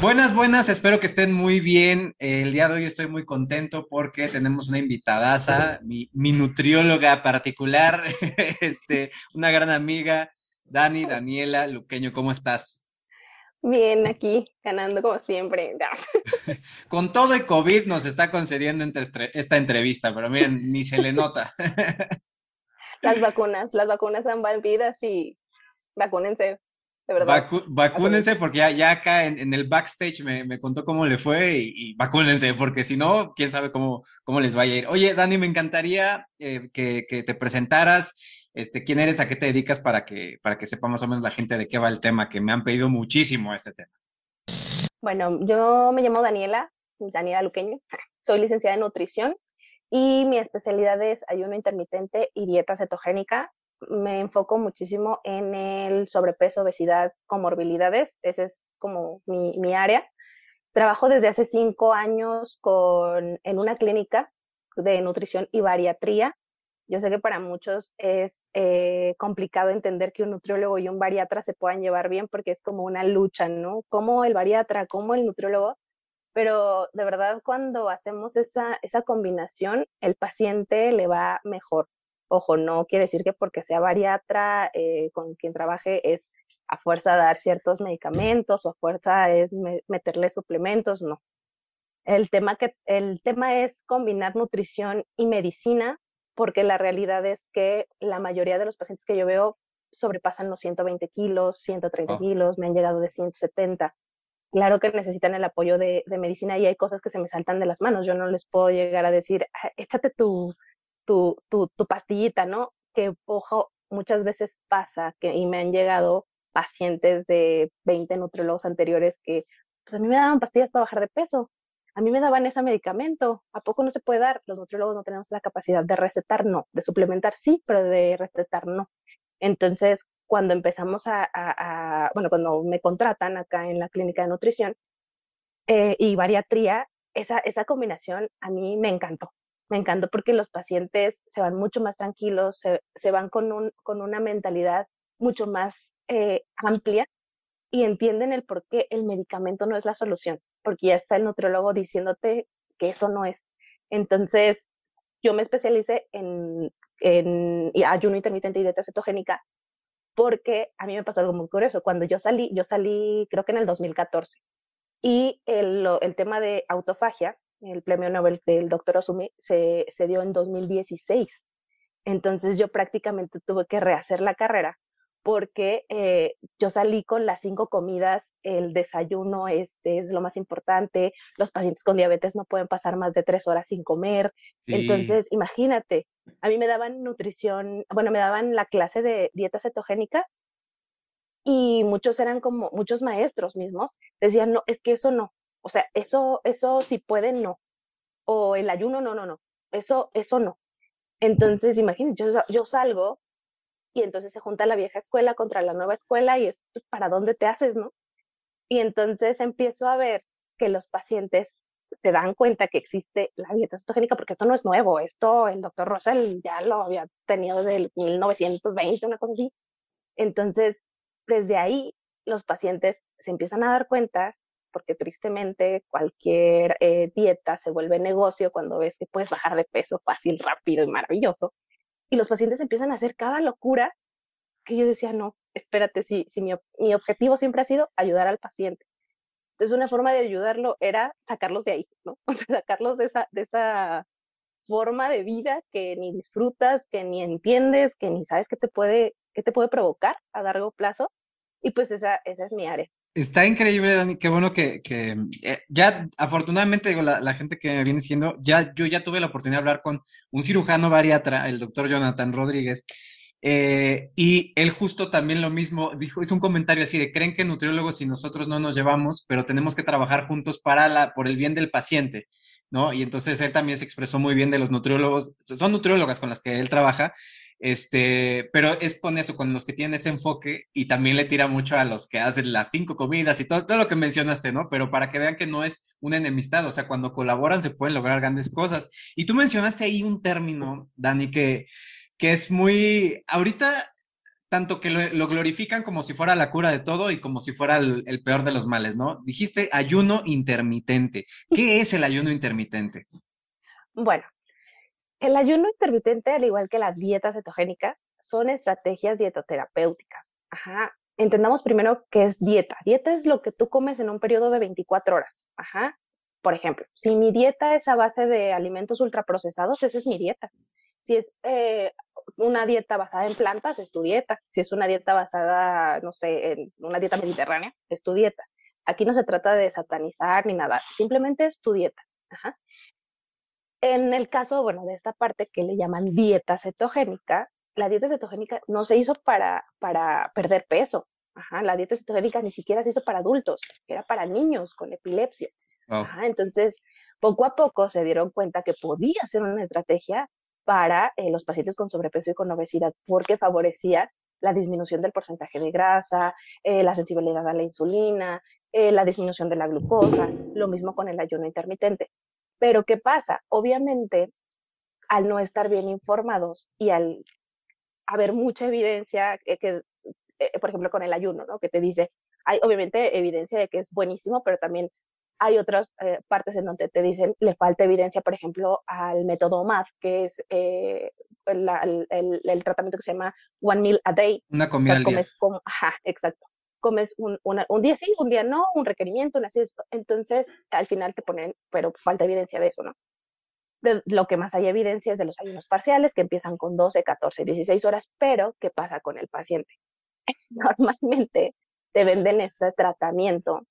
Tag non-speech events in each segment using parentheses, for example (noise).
Buenas, buenas, espero que estén muy bien. El día de hoy estoy muy contento porque tenemos una invitadaza, mi, mi nutrióloga particular, (laughs) este, una gran amiga, Dani, Daniela Luqueño, ¿cómo estás? Bien, aquí, ganando como siempre. (laughs) Con todo el COVID nos está concediendo esta entrevista, pero miren, ni se le nota. (laughs) Las vacunas, las vacunas han vidas y vacúnense vacúnense porque ya, acá en, el backstage me, contó cómo le fue y, vacúnense porque si no, quién sabe cómo, cómo les vaya a ir. Oye, Dani, me encantaría eh, que, te presentaras, este, quién eres, a qué te dedicas para que, para que sepa más o menos la gente de qué va el tema, que me han pedido muchísimo este tema. Bueno, yo me llamo Daniela, Daniela Luqueño, (laughs) soy licenciada en nutrición y mi especialidad es ayuno intermitente y dieta cetogénica me enfoco muchísimo en el sobrepeso, obesidad, comorbilidades. Ese es como mi, mi área. Trabajo desde hace cinco años con, en una clínica de nutrición y bariatría. Yo sé que para muchos es eh, complicado entender que un nutriólogo y un bariatra se puedan llevar bien porque es como una lucha, ¿no? Como el bariatra, como el nutriólogo, pero de verdad cuando hacemos esa, esa combinación, el paciente le va mejor. Ojo, no quiere decir que porque sea bariatra eh, con quien trabaje es a fuerza dar ciertos medicamentos o a fuerza es meterle suplementos, no. El tema, que, el tema es combinar nutrición y medicina, porque la realidad es que la mayoría de los pacientes que yo veo sobrepasan los 120 kilos, 130 kilos, me han llegado de 170. Claro que necesitan el apoyo de, de, medicina y hay cosas que se me saltan de las manos. Yo no les puedo llegar a decir, ah, échate tu tu, tu, tu pastillita, ¿no? Que, ojo, muchas veces pasa que, y me han llegado pacientes de 20 nutriólogos anteriores que, pues a mí me daban pastillas para bajar de peso, a mí me daban ese medicamento, ¿a poco no se puede dar? Los nutriólogos no tenemos la capacidad de recetar, no, de suplementar sí, pero de recetar no. Entonces, cuando empezamos a, bueno, cuando me contratan acá en la clínica de nutrición eh, y bariatría, esa, esa combinación a mí me encantó me encantó porque los pacientes se van mucho más tranquilos, se, van con, un, con una mentalidad mucho más eh, amplia y entienden el por qué el medicamento no es la solución, porque ya está el nutriólogo diciéndote que eso no es. Entonces, yo me especialicé en, en ayuno intermitente y dieta cetogénica porque a mí me pasó algo muy curioso. Cuando yo salí, yo salí creo que en el 2014 y el, el tema de autofagia el premio Nobel del doctor Osumi se, se dio en 2016. Entonces yo prácticamente tuve que rehacer la carrera porque eh, yo salí con las cinco comidas, el desayuno este es lo más importante, los pacientes con diabetes no pueden pasar más de tres horas sin comer, entonces imagínate, a mí me daban nutrición, bueno, me daban la clase de dieta cetogénica y muchos eran como, muchos maestros mismos decían, no, es que eso no, o sea, eso, eso si pueden, no. O el ayuno, no, no, no. Eso, eso no. Entonces, imagínense, yo, salgo y entonces se junta la vieja escuela contra la nueva escuela y es, pues, ¿para dónde te haces, no? Y entonces empiezo a ver que los pacientes se dan cuenta que existe la dieta cetogénica, porque esto no es nuevo, esto el doctor Russell ya lo había tenido desde el 1920, una cosa así. Entonces, desde ahí, los pacientes se empiezan a dar cuenta porque tristemente cualquier eh, dieta se vuelve negocio cuando ves que puedes bajar de peso fácil, rápido y maravilloso. Y los pacientes empiezan a hacer cada locura que yo decía, no, espérate, si, si mi, mi objetivo siempre ha sido ayudar al paciente. Entonces una forma de ayudarlo era sacarlos de ahí, ¿no? (laughs) O sea, sacarlos de esa, de esa forma de vida que ni disfrutas, que ni entiendes, que ni sabes qué te puede, qué te puede provocar a largo plazo. Y pues esa, esa es mi área. Está increíble, Dani. Qué bueno que, eh, ya, afortunadamente, digo, la, gente que me viene siguiendo, ya, yo ya tuve la oportunidad de hablar con un cirujano bariatra, el doctor Jonathan Rodríguez, eh, y él justo también lo mismo, dijo, es un comentario así de, creen que nutriólogos y nosotros no nos llevamos, pero tenemos que trabajar juntos para la, por el bien del paciente, ¿no? Y entonces él también se expresó muy bien de los nutriólogos, son nutriólogas con las que él trabaja, este, pero es con eso, con los que tienen ese enfoque y también le tira mucho a los que hacen las cinco comidas y todo, lo que mencionaste, ¿no? Pero para que vean que no es una enemistad, o sea, cuando colaboran se pueden lograr grandes cosas. Y tú mencionaste ahí un término, Dani, que, que es muy, ahorita tanto que lo, glorifican como si fuera la cura de todo y como si fuera el, peor de los males, ¿no? Dijiste ayuno intermitente. ¿Qué es el ayuno intermitente? Bueno, el ayuno intermitente, al igual que la dieta cetogénica, son estrategias dietoterapéuticas. Ajá. Entendamos primero qué es dieta. Dieta es lo que tú comes en un periodo de 24 horas. Ajá. Por ejemplo, si mi dieta es a base de alimentos ultraprocesados, esa es mi dieta. Si es eh, una dieta basada en plantas, es tu dieta. Si es una dieta basada, no sé, en una dieta mediterránea, es tu dieta. Aquí no se trata de satanizar ni nada, simplemente es tu dieta. Ajá. En el caso, bueno, de esta parte que le llaman dieta cetogénica, la dieta cetogénica no se hizo para, para perder peso. Ajá, la dieta cetogénica ni siquiera se hizo para adultos, era para niños con epilepsia. Ajá, entonces, poco a poco se dieron cuenta que podía ser una estrategia para eh, los pacientes con sobrepeso y con obesidad, porque favorecía la disminución del porcentaje de grasa, eh, la sensibilidad a la insulina, eh, la disminución de la glucosa, lo mismo con el ayuno intermitente. Pero ¿qué pasa? Obviamente, al no estar bien informados y al haber mucha evidencia que, eh, por ejemplo, con el ayuno, ¿no? Que te dice, hay obviamente evidencia de que es buenísimo, pero también hay otras eh, partes en donde te dicen, le falta evidencia, por ejemplo, al método MAD, que es eh, el, tratamiento que se llama One Meal a Day. Una comida al día. Ajá, exacto. Comes un, día sí, un día no, un requerimiento, un así. Entonces, al final te ponen, pero falta evidencia de eso, ¿no? de lo que más hay evidencia es de los ayunos parciales que empiezan con 12, 14, 16 horas, pero ¿qué pasa con el paciente? (laughs) Normalmente te venden este tratamiento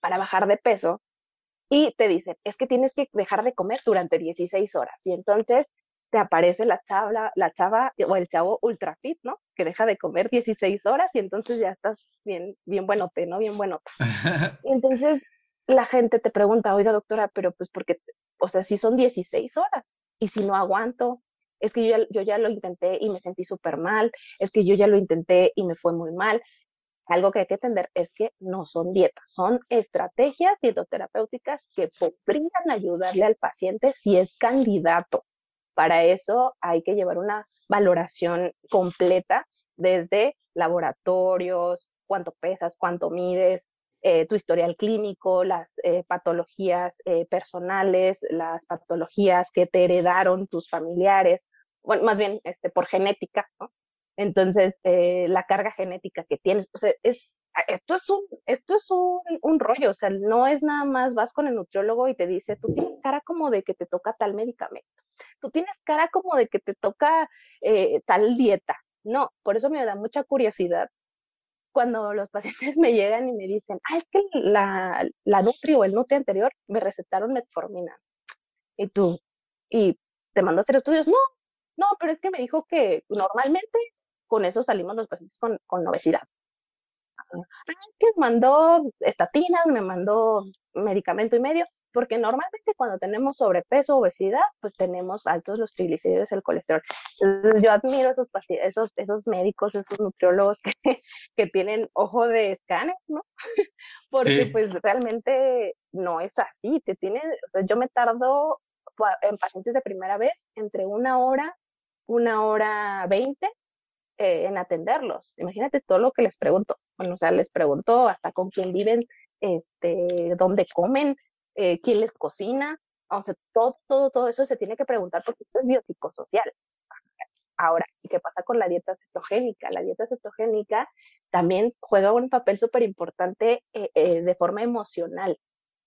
para bajar de peso y te dicen, es que tienes que dejar de comer durante 16 horas. Y entonces te aparece la chava, la chava o el chavo ultra fit, ¿no? Que deja de comer 16 horas y entonces ya estás bien, bien buenote, ¿no? Bien buenote. (laughs) y entonces la gente te pregunta, oiga doctora, pero pues porque o sea, si son 16 horas y si no aguanto, es que yo ya, yo ya lo intenté y me sentí súper mal, es que yo ya lo intenté y me fue muy mal. Algo que hay que entender es que no son dietas, son estrategias dietoterapéuticas que podrían ayudarle al paciente si es candidato. Para eso hay que llevar una valoración completa desde laboratorios, cuánto pesas, cuánto mides, eh, tu historial clínico, las eh, patologías eh, personales, las patologías que te heredaron tus familiares, bueno, más bien este, por genética. Entonces, la carga genética que tienes, o sea, es, esto es, un, esto es un, un, rollo, o sea, no es nada más vas con el nutriólogo y te dice, tú tienes cara como de que te toca tal medicamento, tú tienes cara como de que te toca tal dieta. No, por eso me da mucha curiosidad cuando los (laughs) pacientes me llegan y me dicen, ah, es que la, la Nutri o el Nutri anterior me recetaron metformina. Y tú, y te mando a hacer estudios, no, no, pero es que me dijo que normalmente con eso salimos los pacientes con, con obesidad. Ah, que mandó estatinas, me mandó medicamento y medio porque normalmente cuando tenemos sobrepeso, obesidad, pues tenemos altos los triglicéridos, el colesterol. Entonces yo admiro esos, esos, esos médicos, esos nutriólogos que, (laughs) que tienen ojo de escáner, ¿no? (laughs) porque pues realmente no es así. Te tiene, yo me tardo en pacientes de primera vez entre una hora, una hora veinte eh, en atenderlos. Imagínate todo lo que les pregunto. Bueno, o sea, les pregunto hasta con quién viven, este, dónde comen, eh, quién les cocina, o sea, todo, todo, todo eso se tiene que preguntar porque esto es biopsicosocial. Ahora, ¿y qué pasa con la dieta cetogénica? La dieta cetogénica también juega un papel súper importante eh, eh, de forma emocional,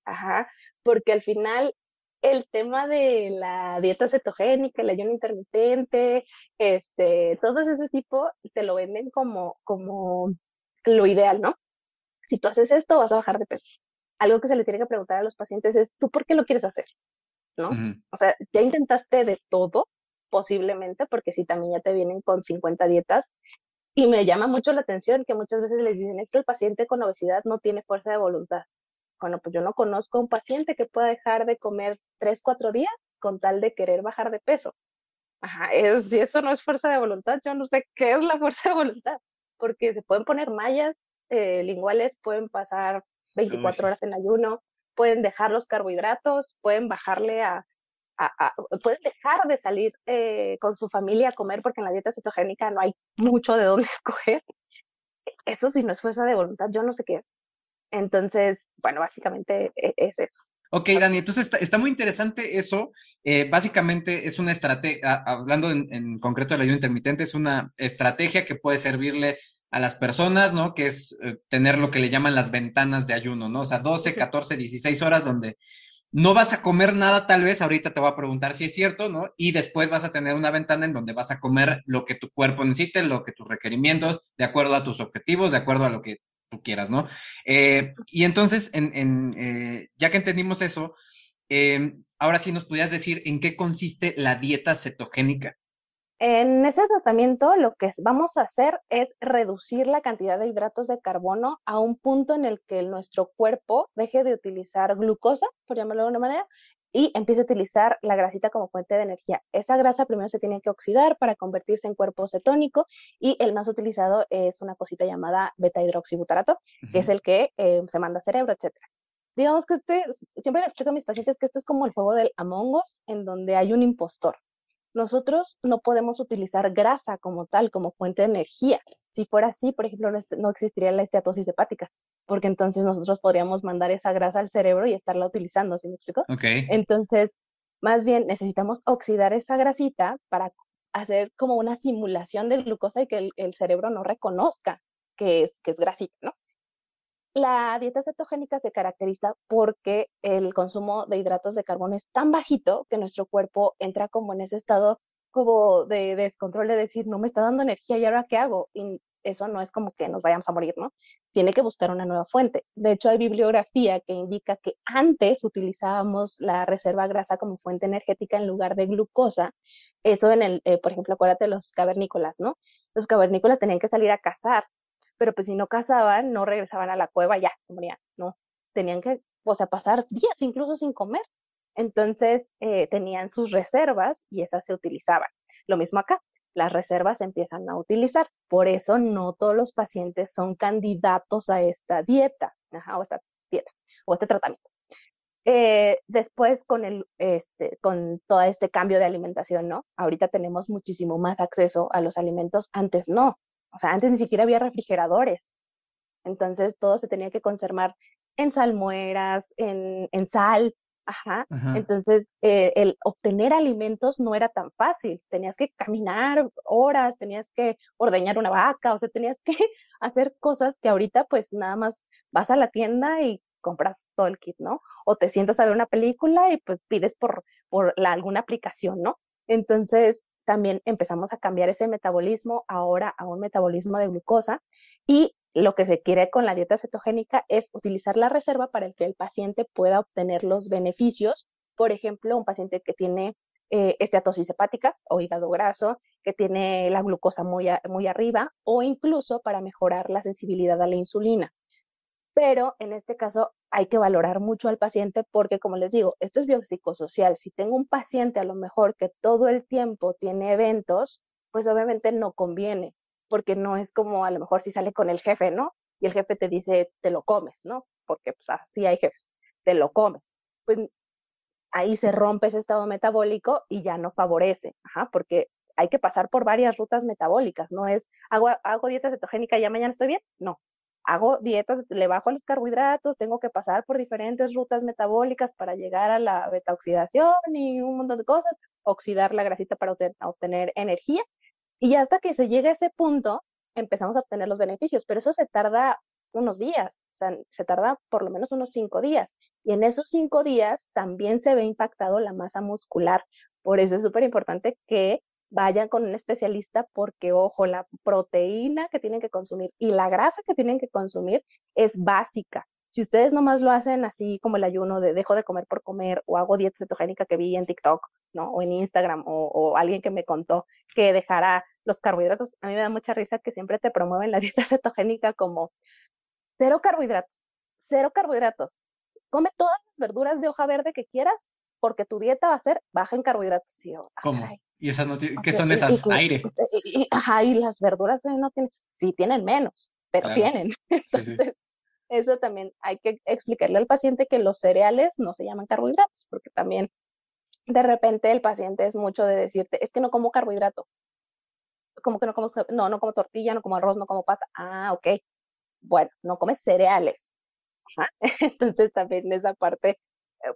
Ajá, porque al final el tema de la dieta cetogénica, el ayuno intermitente, este, todo ese tipo, te lo venden como, como lo ideal, ¿no? Si tú haces esto, vas a bajar de peso algo que se le tiene que preguntar a los pacientes es, ¿tú por qué lo quieres hacer? ¿No? O sea, ya intentaste de todo, posiblemente, porque si también ya te vienen con 50 dietas, y me llama mucho la atención que muchas veces les dicen, es que el paciente con obesidad no tiene fuerza de voluntad. Bueno, pues yo no conozco a un paciente que pueda dejar de comer 3, 4 días con tal de querer bajar de peso. Ajá, si eso no es fuerza de voluntad, yo no sé qué es la (laughs) fuerza de voluntad, porque se pueden poner mallas eh, linguales, pueden pasar 24 horas en ayuno, pueden dejar los carbohidratos, pueden bajarle a, pueden dejar de salir eh, con su familia a comer porque en la dieta cetogénica no hay mucho de dónde (laughs) escoger. Eso si no es fuerza de voluntad, yo no sé qué. Entonces, bueno, básicamente e, es eso. Ok, Dani, entonces está, muy interesante eso. Eh, básicamente es una estrategia, hablando en, concreto del ayuno intermitente, es una estrategia que puede servirle a las personas, ¿no? Que es eh, tener lo que le llaman las ventanas de ayuno, ¿no? O sea, 12, 14, 16 horas donde no vas a comer nada tal vez, ahorita te voy a preguntar si es cierto, ¿no? Y después vas a tener una ventana en donde vas a comer lo que tu cuerpo necesite, lo que tus requerimientos, de acuerdo a tus objetivos, de acuerdo a lo que tú quieras, ¿no? Eh, y entonces, en, eh, ya que entendimos eso, em, ahora sí nos podrías decir en qué consiste la dieta cetogénica. En ese tratamiento lo que vamos a hacer es reducir la cantidad de hidratos de carbono a un punto en el que nuestro cuerpo deje de utilizar glucosa, por llamarlo de una manera, y empiece a utilizar la grasita como fuente de energía. Esa grasa primero se tiene que oxidar para convertirse en cuerpo cetónico y el más utilizado es una cosita llamada beta hidroxibutarato, que es el que eh, se manda al cerebro, etcétera. Digamos que este, siempre le explico a mis pacientes que esto es como el juego del Among Us, en donde hay un impostor. Nosotros no podemos utilizar grasa como tal, como fuente de energía. Si fuera así, por ejemplo, no existiría la esteatosis hepática, porque entonces nosotros podríamos mandar esa grasa al cerebro y estarla utilizando, ¿sí me explico? Ok. Entonces, más bien necesitamos oxidar esa grasita para hacer como una simulación de glucosa y que el, cerebro no reconozca que es, que es grasita, ¿no? La dieta cetogénica se caracteriza porque el consumo de hidratos de carbono es tan bajito que nuestro cuerpo entra como en ese estado como de, descontrol de decir, no me está dando energía y ahora qué hago. Y eso no es como que nos vayamos a morir, ¿no? Tiene que buscar una nueva fuente. De hecho, hay bibliografía que indica que antes utilizábamos la reserva grasa como fuente energética en lugar de glucosa. Eso en el, eh, por ejemplo, acuérdate de los cavernícolas, ¿no? Los cavernícolas tenían que salir a cazar pero pues si no cazaban, no regresaban a la cueva ya, morían, no, tenían que, o sea, pasar días incluso sin comer. Entonces eh, tenían sus reservas y esas se utilizaban. Lo mismo acá, las reservas se empiezan a utilizar. Por eso no todos los pacientes son candidatos a esta dieta, o esta dieta, o este tratamiento. Eh, después con el, este, con todo este cambio de alimentación, ¿no? Ahorita tenemos muchísimo más acceso a los alimentos, antes no. O sea, antes ni siquiera había refrigeradores. Entonces todo se tenía que conservar en salmueras, en, en sal. Ajá. Entonces eh, el obtener alimentos no era tan fácil. Tenías que caminar horas, tenías que ordeñar una vaca, o sea, tenías que (laughs) hacer cosas que ahorita pues nada más vas a la tienda y compras todo el kit, ¿no? O te sientas a ver una película y pues pides por, por la, alguna aplicación, ¿no? Entonces, también empezamos a cambiar ese metabolismo ahora a un metabolismo de glucosa y lo que se quiere con la dieta cetogénica es utilizar la reserva para que el paciente pueda obtener los beneficios. Por ejemplo, un paciente que tiene eh, esteatosis hepática o hígado graso, que tiene la glucosa muy, muy arriba o incluso para mejorar la sensibilidad a la insulina. Pero en este caso hay que valorar mucho al paciente porque, como les digo, esto es biopsicosocial. Si tengo un paciente a lo mejor que todo el tiempo tiene eventos, pues obviamente no conviene, porque no es como a lo mejor si sale con el jefe, ¿no? Y el jefe te dice, te lo comes, ¿no? Porque pues así hay jefes, te lo comes. Pues ahí se rompe ese estado metabólico y ya no favorece, Ajá, porque hay que pasar por varias rutas metabólicas, no es, hago, hago dieta cetogénica y ya mañana estoy bien, no, hago dietas, le bajo los carbohidratos, tengo que pasar por diferentes rutas metabólicas para llegar a la beta oxidación y un montón de cosas, oxidar la grasita para obtener energía. Y hasta que se llegue a ese punto, empezamos a obtener los beneficios, pero eso se tarda unos días, o sea, se tarda por lo menos unos cinco días. Y en esos cinco días también se ve impactado la masa muscular. Por eso es súper importante que vayan con un especialista porque, ojo, la proteína que tienen que consumir y la grasa que tienen que consumir es básica. Si ustedes nomás lo hacen así como el ayuno de dejo de comer por comer o hago dieta cetogénica que vi en TikTok, ¿no? O en Instagram o, o alguien que me contó que dejara los carbohidratos, a mí me da mucha risa que siempre te promueven la (laughs) dieta cetogénica como cero carbohidratos, cero carbohidratos. Come todas las verduras de hoja verde que quieras porque tu dieta va a ser baja en carbohidratos. Y ¿Cómo? ¿Y esas no ¿Qué son esas? Aire. ajá, y las verduras no tienen, sí tienen menos, pero tienen. (laughs) Entonces, eso también hay que explicarle al paciente que los cereales no se llaman carbohidratos, porque también de repente el paciente es mucho de decirte, es que no como carbohidrato. Como que no como, no, no como tortilla, no como arroz, no como pasta. Ah, ok. Bueno, no comes cereales. (laughs) Entonces también esa parte,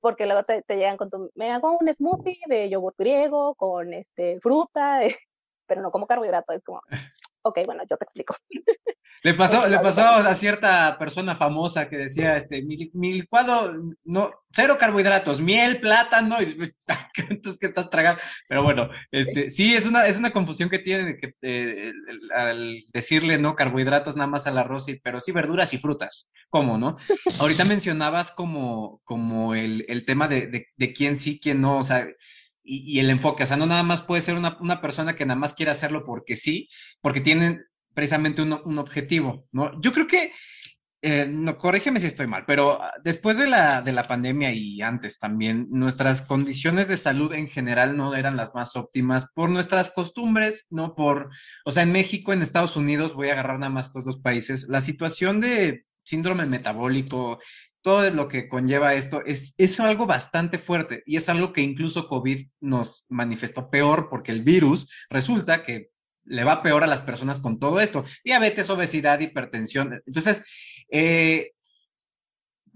porque luego te, llegan con tu, me hago un smoothie de yogur griego con este fruta, (laughs) pero no como carbohidrato. Es como, ok, bueno, yo te explico. Le (laughs) pasó, le pasó a cierta persona famosa que decía, este, mi, mi, licuado, no, cero carbohidratos, miel, plátano, y entonces (laughs) que estás tragando. Pero bueno, este, sí, es una, es una confusión que tiene que, eh, al decirle no carbohidratos nada más al arroz, y, pero sí verduras y frutas. ¿Cómo, no? Ahorita (laughs) mencionabas como, como el, el tema de, de, de quién sí, quién no, o sea, y, el enfoque. O sea, no nada más puede ser una, una, persona que nada más quiere hacerlo porque sí, porque tienen precisamente un, un objetivo, ¿no? Yo creo que, eh, no, corrígeme si estoy mal, pero después de la, de la pandemia y antes también, nuestras condiciones de salud en general no eran las más óptimas por nuestras costumbres, ¿no? Por, o sea, en México, en Estados Unidos, voy a agarrar nada más estos dos países, la situación de síndrome metabólico, todo lo que conlleva esto es, es algo bastante fuerte y es algo que incluso COVID nos manifestó peor porque el virus resulta que le va peor a las personas con todo esto. Diabetes, obesidad, hipertensión. Entonces, eh,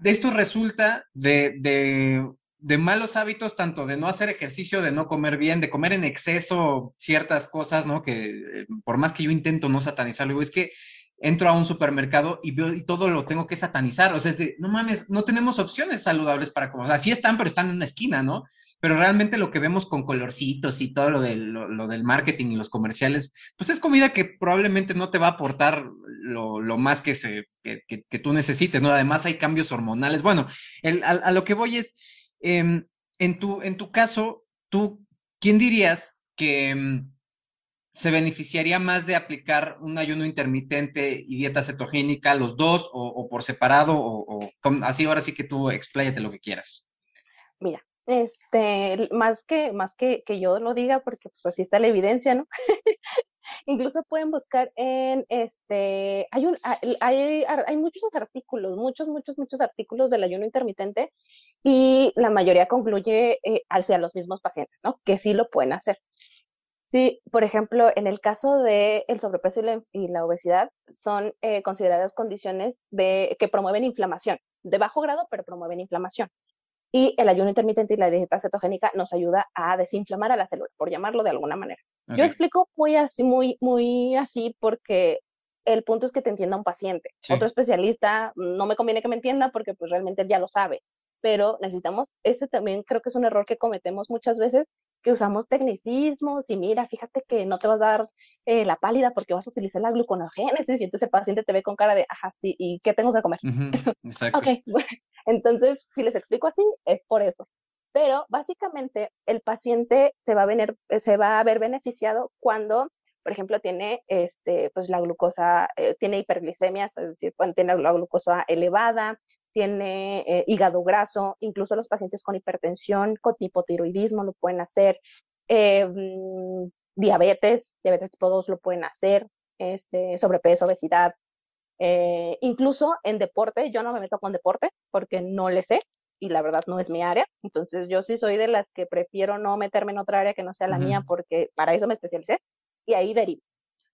esto resulta de, de, de, malos hábitos, tanto de no hacer ejercicio, de no comer bien, de comer en exceso ciertas cosas, ¿no? Que eh, por más que yo intento no satanizarlo, es que entro a un supermercado y veo y todo lo tengo que satanizar. O sea, es de, no mames, no tenemos opciones saludables para comer. O sea, sí están, pero están en una esquina, ¿no? Pero realmente lo que vemos con colorcitos y todo lo del, lo, del marketing y los comerciales, pues es comida que probablemente no te va a aportar lo, lo más que, se, que, tú necesites, ¿no? Además hay cambios hormonales. Bueno, el, a, lo que voy es, eh, en, tu, en tu caso, tú, ¿quién dirías que... Se beneficiaría más de aplicar un ayuno intermitente y dieta cetogénica, los dos, o, por separado, o, o, así ahora sí que tú expláyate lo que quieras. Mira, este, más que, más que, que yo lo diga, porque pues así está la evidencia, ¿no? (laughs) Incluso pueden buscar en este, hay un, hay, hay muchos artículos, muchos, muchos, muchos artículos del ayuno intermitente y la mayoría concluye eh, hacia los mismos pacientes, ¿no? Que sí lo pueden hacer. Sí, por ejemplo, en el caso del el sobrepeso y la, y la, obesidad, son eh, consideradas condiciones de, que promueven inflamación, de bajo grado, pero promueven inflamación. Y el ayuno intermitente y la dieta cetogénica nos ayuda a desinflamar a la célula, por llamarlo de alguna manera. Okay. Yo explico muy así, muy, muy así, porque el punto es que te entienda un paciente. Sí. Otro especialista no me conviene que me entienda porque pues realmente él ya lo sabe. Pero necesitamos, este también creo que es un error que cometemos muchas veces, que usamos tecnicismos y mira, fíjate que no te vas a dar eh, la pálida porque vas a utilizar la gluconogénesis y entonces el paciente te ve con cara de, ajá, sí, ¿y qué tengo que comer? Uh (laughs) -huh, exacto. ok, bueno, entonces si les explico así, es por eso. Pero básicamente el paciente se va a, venir, se va a ver beneficiado cuando, por ejemplo, tiene este, pues la glucosa, eh, tiene hiperglicemias, es decir, cuando tiene la glucosa elevada, tiene eh, hígado graso, incluso los pacientes con hipertensión, con hipotiroidismo lo pueden hacer, eh, diabetes, diabetes tipo 2 lo pueden hacer, este, sobrepeso, obesidad, eh, incluso en deporte, yo no me meto con deporte porque no le sé y la verdad no es mi área, entonces yo sí soy de las que prefiero no meterme en otra área que no sea la uh -huh. mía porque para eso me especialicé y ahí derivo,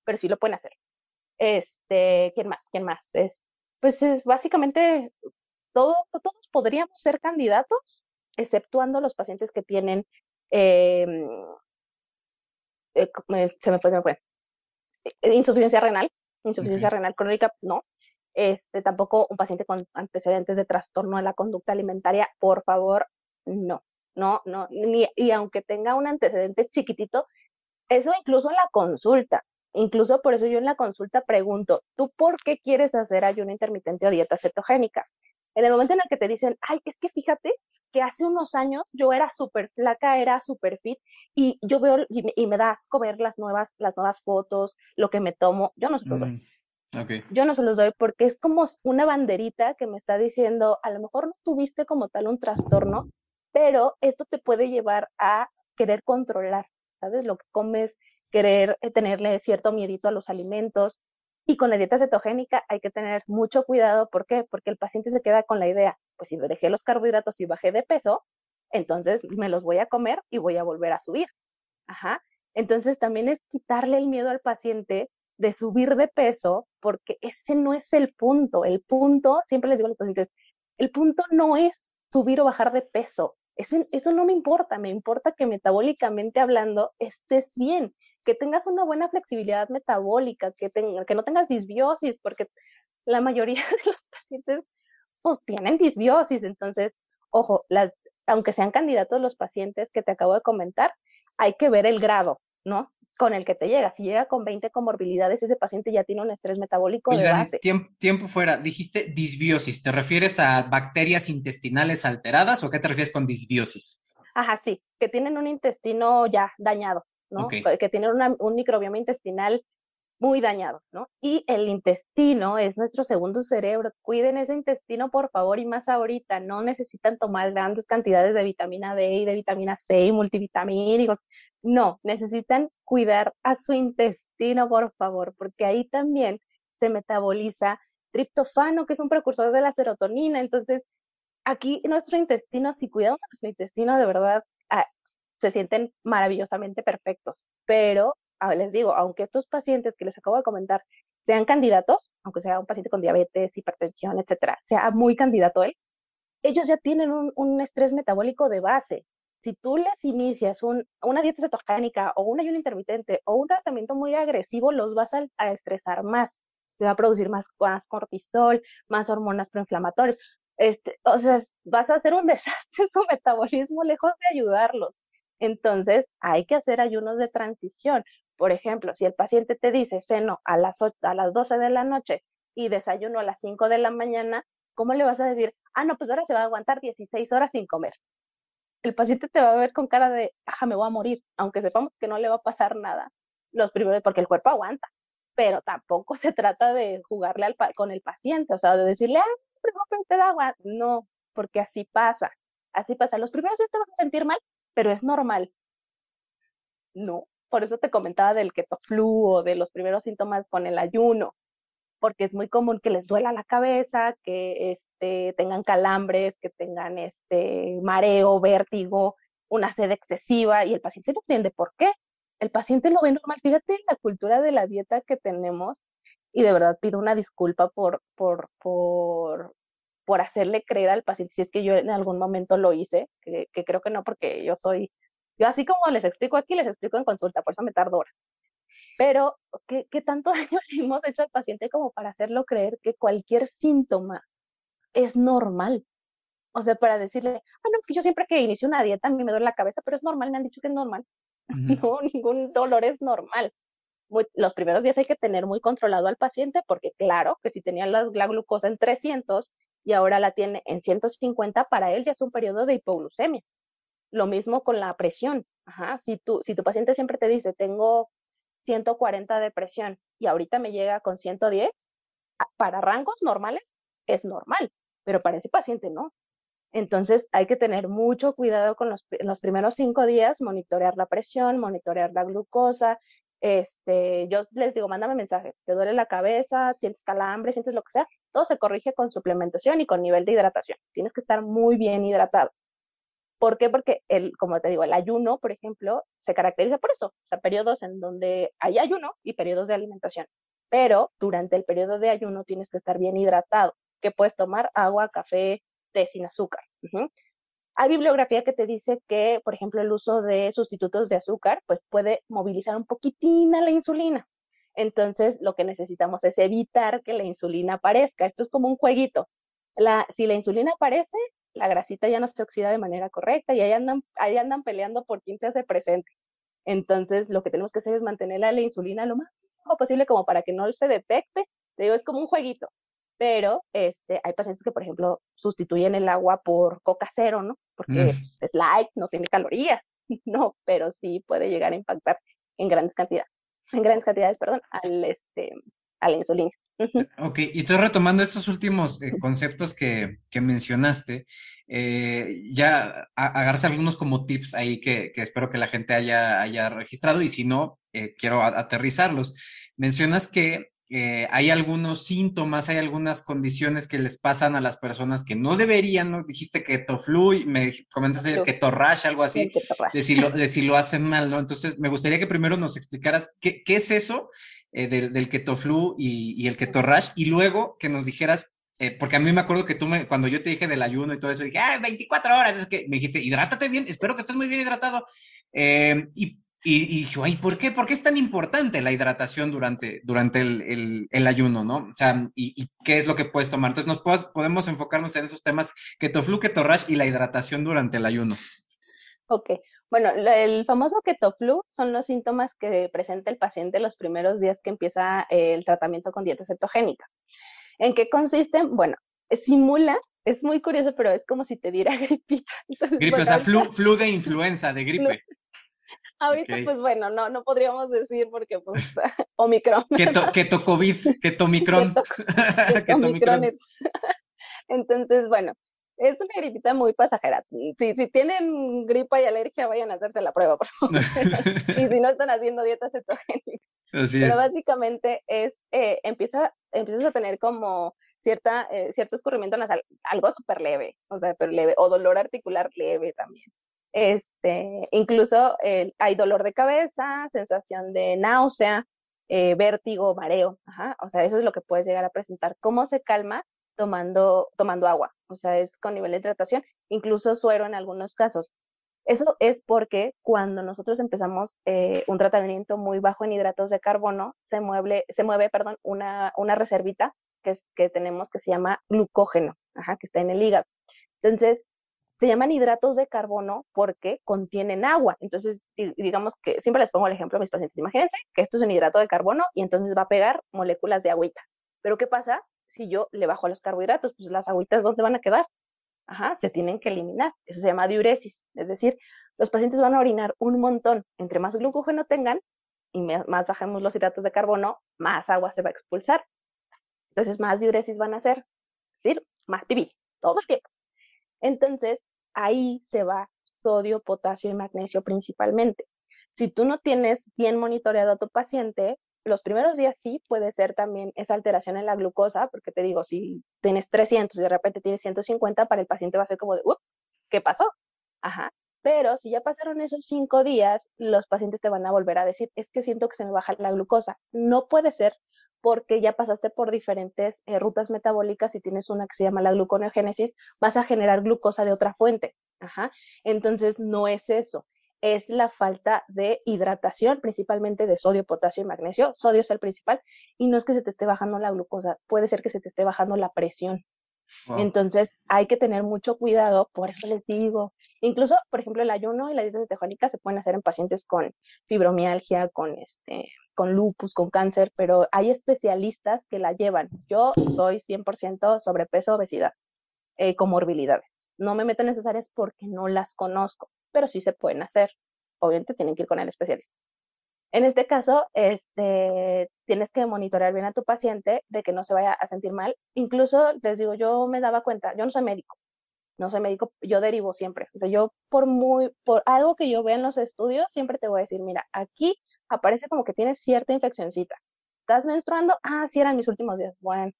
pero sí lo pueden hacer. Este, ¿quién más? ¿Quién más? Es, pues es básicamente todo, todos podríamos ser candidatos, exceptuando los pacientes que tienen, eh, eh, se me puede, me insuficiencia renal, insuficiencia okay. renal crónica, no. Este, tampoco un paciente con antecedentes de trastorno de la conducta alimentaria, por favor, no, no, no, ni, y aunque tenga un antecedente chiquitito, eso incluso en la consulta, incluso por eso yo en la consulta pregunto, ¿tú por qué quieres hacer ayuno intermitente o dieta cetogénica? En el momento en el que te dicen, ay, es que fíjate que hace unos años yo era súper flaca, era súper fit, y yo veo y me, y me, da asco ver las nuevas, las nuevas fotos, lo que me tomo, yo no se los doy. Mm, okay. Yo no se los doy porque es como una banderita que me está diciendo, a lo mejor no tuviste como tal un trastorno, pero esto te puede llevar a querer controlar, ¿sabes? Lo que comes, querer eh, tenerle cierto miedito a los alimentos, y con la dieta cetogénica hay que tener mucho cuidado. ¿Por qué? Porque el paciente se queda con la idea, pues si dejé los carbohidratos y bajé de peso, entonces me los voy a comer y voy a volver a subir. Ajá. Entonces también es quitarle el miedo al paciente de subir de peso, porque ese no es el punto. El punto, siempre les digo a los pacientes, el punto no es subir o bajar de peso. Eso, no me importa, me importa que metabólicamente hablando estés bien, que tengas una buena flexibilidad metabólica, que, que no tengas disbiosis, porque la mayoría (laughs) de los pacientes pues tienen disbiosis, entonces, ojo, las, aunque sean candidatos los pacientes que te acabo de comentar, hay que ver el grado, ¿no? Con el que te llega. Si llega con 20 comorbilidades, ese paciente ya tiene un estrés metabólico de base. Tiempo, tiempo, fuera, dijiste disbiosis. ¿Te refieres a bacterias intestinales alteradas o qué te refieres con disbiosis? Ajá, sí, que tienen un intestino ya dañado, ¿no? Que tienen un microbioma intestinal muy dañado, ¿no? Y el intestino es nuestro segundo cerebro. Cuiden ese intestino, por favor, y más ahorita. No necesitan tomar grandes cantidades de vitamina D y de vitamina C y multivitamínicos. No, necesitan cuidar a su intestino, por favor, porque ahí también se metaboliza triptofano, que es un precursor de la serotonina. Entonces, aquí nuestro intestino, si cuidamos a nuestro intestino, de verdad, ah, se sienten maravillosamente perfectos, pero les digo, aunque estos pacientes que les acabo de comentar sean candidatos, aunque sea un paciente con diabetes, hipertensión, etcétera, sea muy candidato él, ellos ya tienen un, estrés metabólico de base. Si tú les inicias una dieta cetogénica o un ayuno intermitente o un tratamiento muy agresivo, los vas a, estresar más. Se va a producir más, más cortisol, más hormonas proinflamatorias. Este, o sea, vas a hacer un (laughs) desastre su metabolismo lejos de ayudarlos. Entonces, hay que hacer ayunos de transición. Por ejemplo, si el paciente te dice seno a las, a las 12 de la noche y desayuno a las 5 de la mañana, ¿cómo le vas a decir, ah, no, pues ahora se va a aguantar 16 horas sin comer? El paciente te va a ver con cara de, ajá, me voy a morir, aunque sepamos que no le va a pasar nada los primeros, porque el cuerpo aguanta, pero tampoco se trata de jugarle al con el paciente, o sea, de decirle, ah, pero da agua. No, porque así pasa, así pasa. Los primeros días te vas a sentir mal, pero es normal. No, por eso te comentaba del keto flu o de los primeros síntomas con el ayuno, porque es muy común que les duela la cabeza, que este, tengan calambres, que tengan este, mareo, vértigo, una sed excesiva y el paciente no entiende por qué. El paciente lo ve normal. Fíjate la cultura de la dieta que tenemos y de verdad pido una disculpa por, por, por, por hacerle creer al paciente, si es que yo en algún momento lo hice, que creo que no, porque yo soy yo así como les explico aquí, les explico en consulta, por eso me tardo horas. Pero, ¿qué, ¿qué, tanto (laughs) daño le hemos hecho al paciente como para hacerlo creer que cualquier síntoma es normal? O sea, para decirle, ah, no, es que yo siempre que inicio una dieta a mí me duele la cabeza, pero es normal, me han dicho que es normal. (laughs) No, ningún dolor es normal. los primeros días hay que tener muy controlado al paciente porque claro que si tenía la, la, glucosa en 300 y ahora la tiene en 150, para él ya es un periodo de hipoglucemia. Lo mismo con la presión. Ajá, si, tu, si tu paciente siempre te dice, tengo 140 de presión y ahorita me llega con 110, para rangos normales es normal, pero para ese paciente no. Entonces hay que tener mucho cuidado con los, los primeros cinco días, monitorear la presión, monitorear la glucosa. Este, yo les digo, mándame mensaje, te duele la cabeza, sientes calambre, sientes lo que sea, todo se corrige con suplementación y con nivel de hidratación. Tienes que estar muy bien hidratado. ¿Por qué? Porque, el, como te digo, el ayuno, por ejemplo, se caracteriza por eso. O sea, periodos en donde hay ayuno y periodos de alimentación. Pero durante el periodo de ayuno tienes que estar bien hidratado, que puedes tomar agua, café, té sin azúcar. Hay bibliografía que te dice que, por ejemplo, el uso de sustitutos de azúcar, pues puede movilizar un poquitín a la insulina. Entonces, lo que necesitamos es evitar que la insulina aparezca. Esto es como un jueguito. Si la insulina aparece, la grasita ya no se oxida de manera correcta y ahí andan, ahí andan peleando por quién se hace presente. Entonces, lo que tenemos que hacer es mantener la insulina lo más posible como para que no se detecte. Te digo, es como un jueguito. Pero este, hay pacientes que, por ejemplo, sustituyen el agua por coca cero, ¿no? Porque mm. es light, no tiene calorías. (laughs) No, pero sí puede llegar a impactar en grandes cantidades, en grandes cantidades, perdón, al, este, a la insulina. Ok, y estoy retomando estos últimos eh, conceptos que, mencionaste, eh, ya agarrarse algunos como tips ahí que, espero que la gente haya, haya registrado y si no, eh, quiero aterrizarlos. Mencionas que eh, hay algunos síntomas, hay algunas condiciones que les pasan a las personas que no deberían, ¿no? Dijiste ketoflu y me comentaste el ketorrash, algo así, de si, lo, de si lo hacen mal, ¿no? Entonces, me gustaría que primero nos explicaras qué, qué es eso eh, del, del ketoflu y, y el ketorrash, y luego que nos dijeras eh, porque a mí me acuerdo que tú, me, cuando yo te dije del ayuno y todo eso, dije, ah, 24 horas, es que me dijiste, hidrátate bien, espero que estés muy bien hidratado. Eh, y, y, y ay, ¿por qué? ¿Por qué es tan importante la hidratación durante, durante el, el, ayuno, no? O sea, y, y, qué es lo que puedes tomar? Entonces, nos podemos enfocarnos en esos temas, ketoflu, ketorrash y la hidratación durante el ayuno. Ok, bueno, el famoso ketoflu son los síntomas que presenta el paciente los primeros días que empieza el tratamiento con dieta cetogénica. ¿En qué consisten? Bueno, simula, es muy curioso, pero es como si te diera (laughs) gripita. Entonces, gripe, o sea, flu, flu, de influenza, de gripe. Ahorita, okay. pues bueno, no, no podríamos decir porque, pues, (laughs) Omicron. (laughs) Keto, keto COVID, keto Omicron. Keto, keto Omicron. Entonces, bueno, es una gripita muy pasajera. Si, si tienen gripa y alergia, vayan a hacerse la prueba, por favor. (laughs) y si no están haciendo dieta cetogénica. Así Pero es. básicamente es, eh, empieza, empiezas a tener como cierta, eh, cierto escurrimiento nasal, algo súper leve, o sea, pero leve, o dolor articular leve también. Este, incluso eh, hay dolor de cabeza, sensación de náusea, eh, vértigo, mareo, ajá, o sea, eso es lo que puedes llegar a presentar. ¿Cómo se calma? Tomando, tomando agua, o sea, es con nivel de hidratación, incluso suero en algunos casos. Eso es porque cuando nosotros empezamos eh, un tratamiento muy bajo en hidratos de carbono, se mueve, se mueve perdón, una, una reservita que, que tenemos que se llama glucógeno, ajá, que está en el hígado. Entonces, se llaman hidratos de carbono porque contienen agua. Entonces, digamos que siempre les pongo el ejemplo a mis pacientes. Imagínense que esto es un hidrato de carbono y entonces va a pegar moléculas de agüita. Pero ¿qué pasa si yo le bajo los carbohidratos? Pues las agüitas, ¿dónde van a quedar? Ajá, se tienen que eliminar. Eso se llama diuresis. Es decir, los pacientes van a orinar un montón. Entre más glucógeno tengan y más bajemos los hidratos de carbono, más agua se va a expulsar. Entonces, más diuresis van a hacer. Es decir, más pipí, todo el tiempo. Entonces, ahí se va sodio, potasio y magnesio principalmente. Si tú no tienes bien monitoreado a tu paciente, los primeros días sí puede ser también esa alteración en la glucosa, porque te digo, si tienes 300 y de repente tienes 150, para el paciente va a ser como de, ¿qué pasó? Ajá. Pero si ya pasaron esos cinco días, los pacientes te van a volver a decir, es que siento que se me baja la glucosa. No puede ser porque ya pasaste por diferentes eh, rutas metabólicas y tienes una que se llama la gluconeogénesis, vas a generar glucosa de otra fuente. Ajá. Entonces, no es eso es la falta de hidratación, principalmente de sodio, potasio y magnesio. Sodio es el principal y no es que se te esté bajando la glucosa, puede ser que se te esté bajando la presión. Wow. Entonces hay que tener mucho cuidado, por eso les digo, incluso, por ejemplo, el ayuno y la dieta cetogénica se pueden hacer en pacientes con fibromialgia, con este, con lupus, con cáncer, pero hay especialistas que la llevan. Yo soy 100% sobrepeso, obesidad, eh, comorbilidades. No me meto en esas áreas porque no las conozco pero sí se pueden hacer. Obviamente tienen que ir con el especialista. En este caso, este, tienes que monitorear bien a tu paciente de que no se vaya a sentir mal. Incluso, les digo, yo me daba cuenta, yo no soy médico, no soy médico, yo derivo siempre. O sea, yo por muy, por algo que yo vea en los estudios, siempre te voy a decir, mira, aquí aparece como que tienes cierta infeccióncita. ¿Estás menstruando? Ah, sí, eran mis últimos días. Bueno,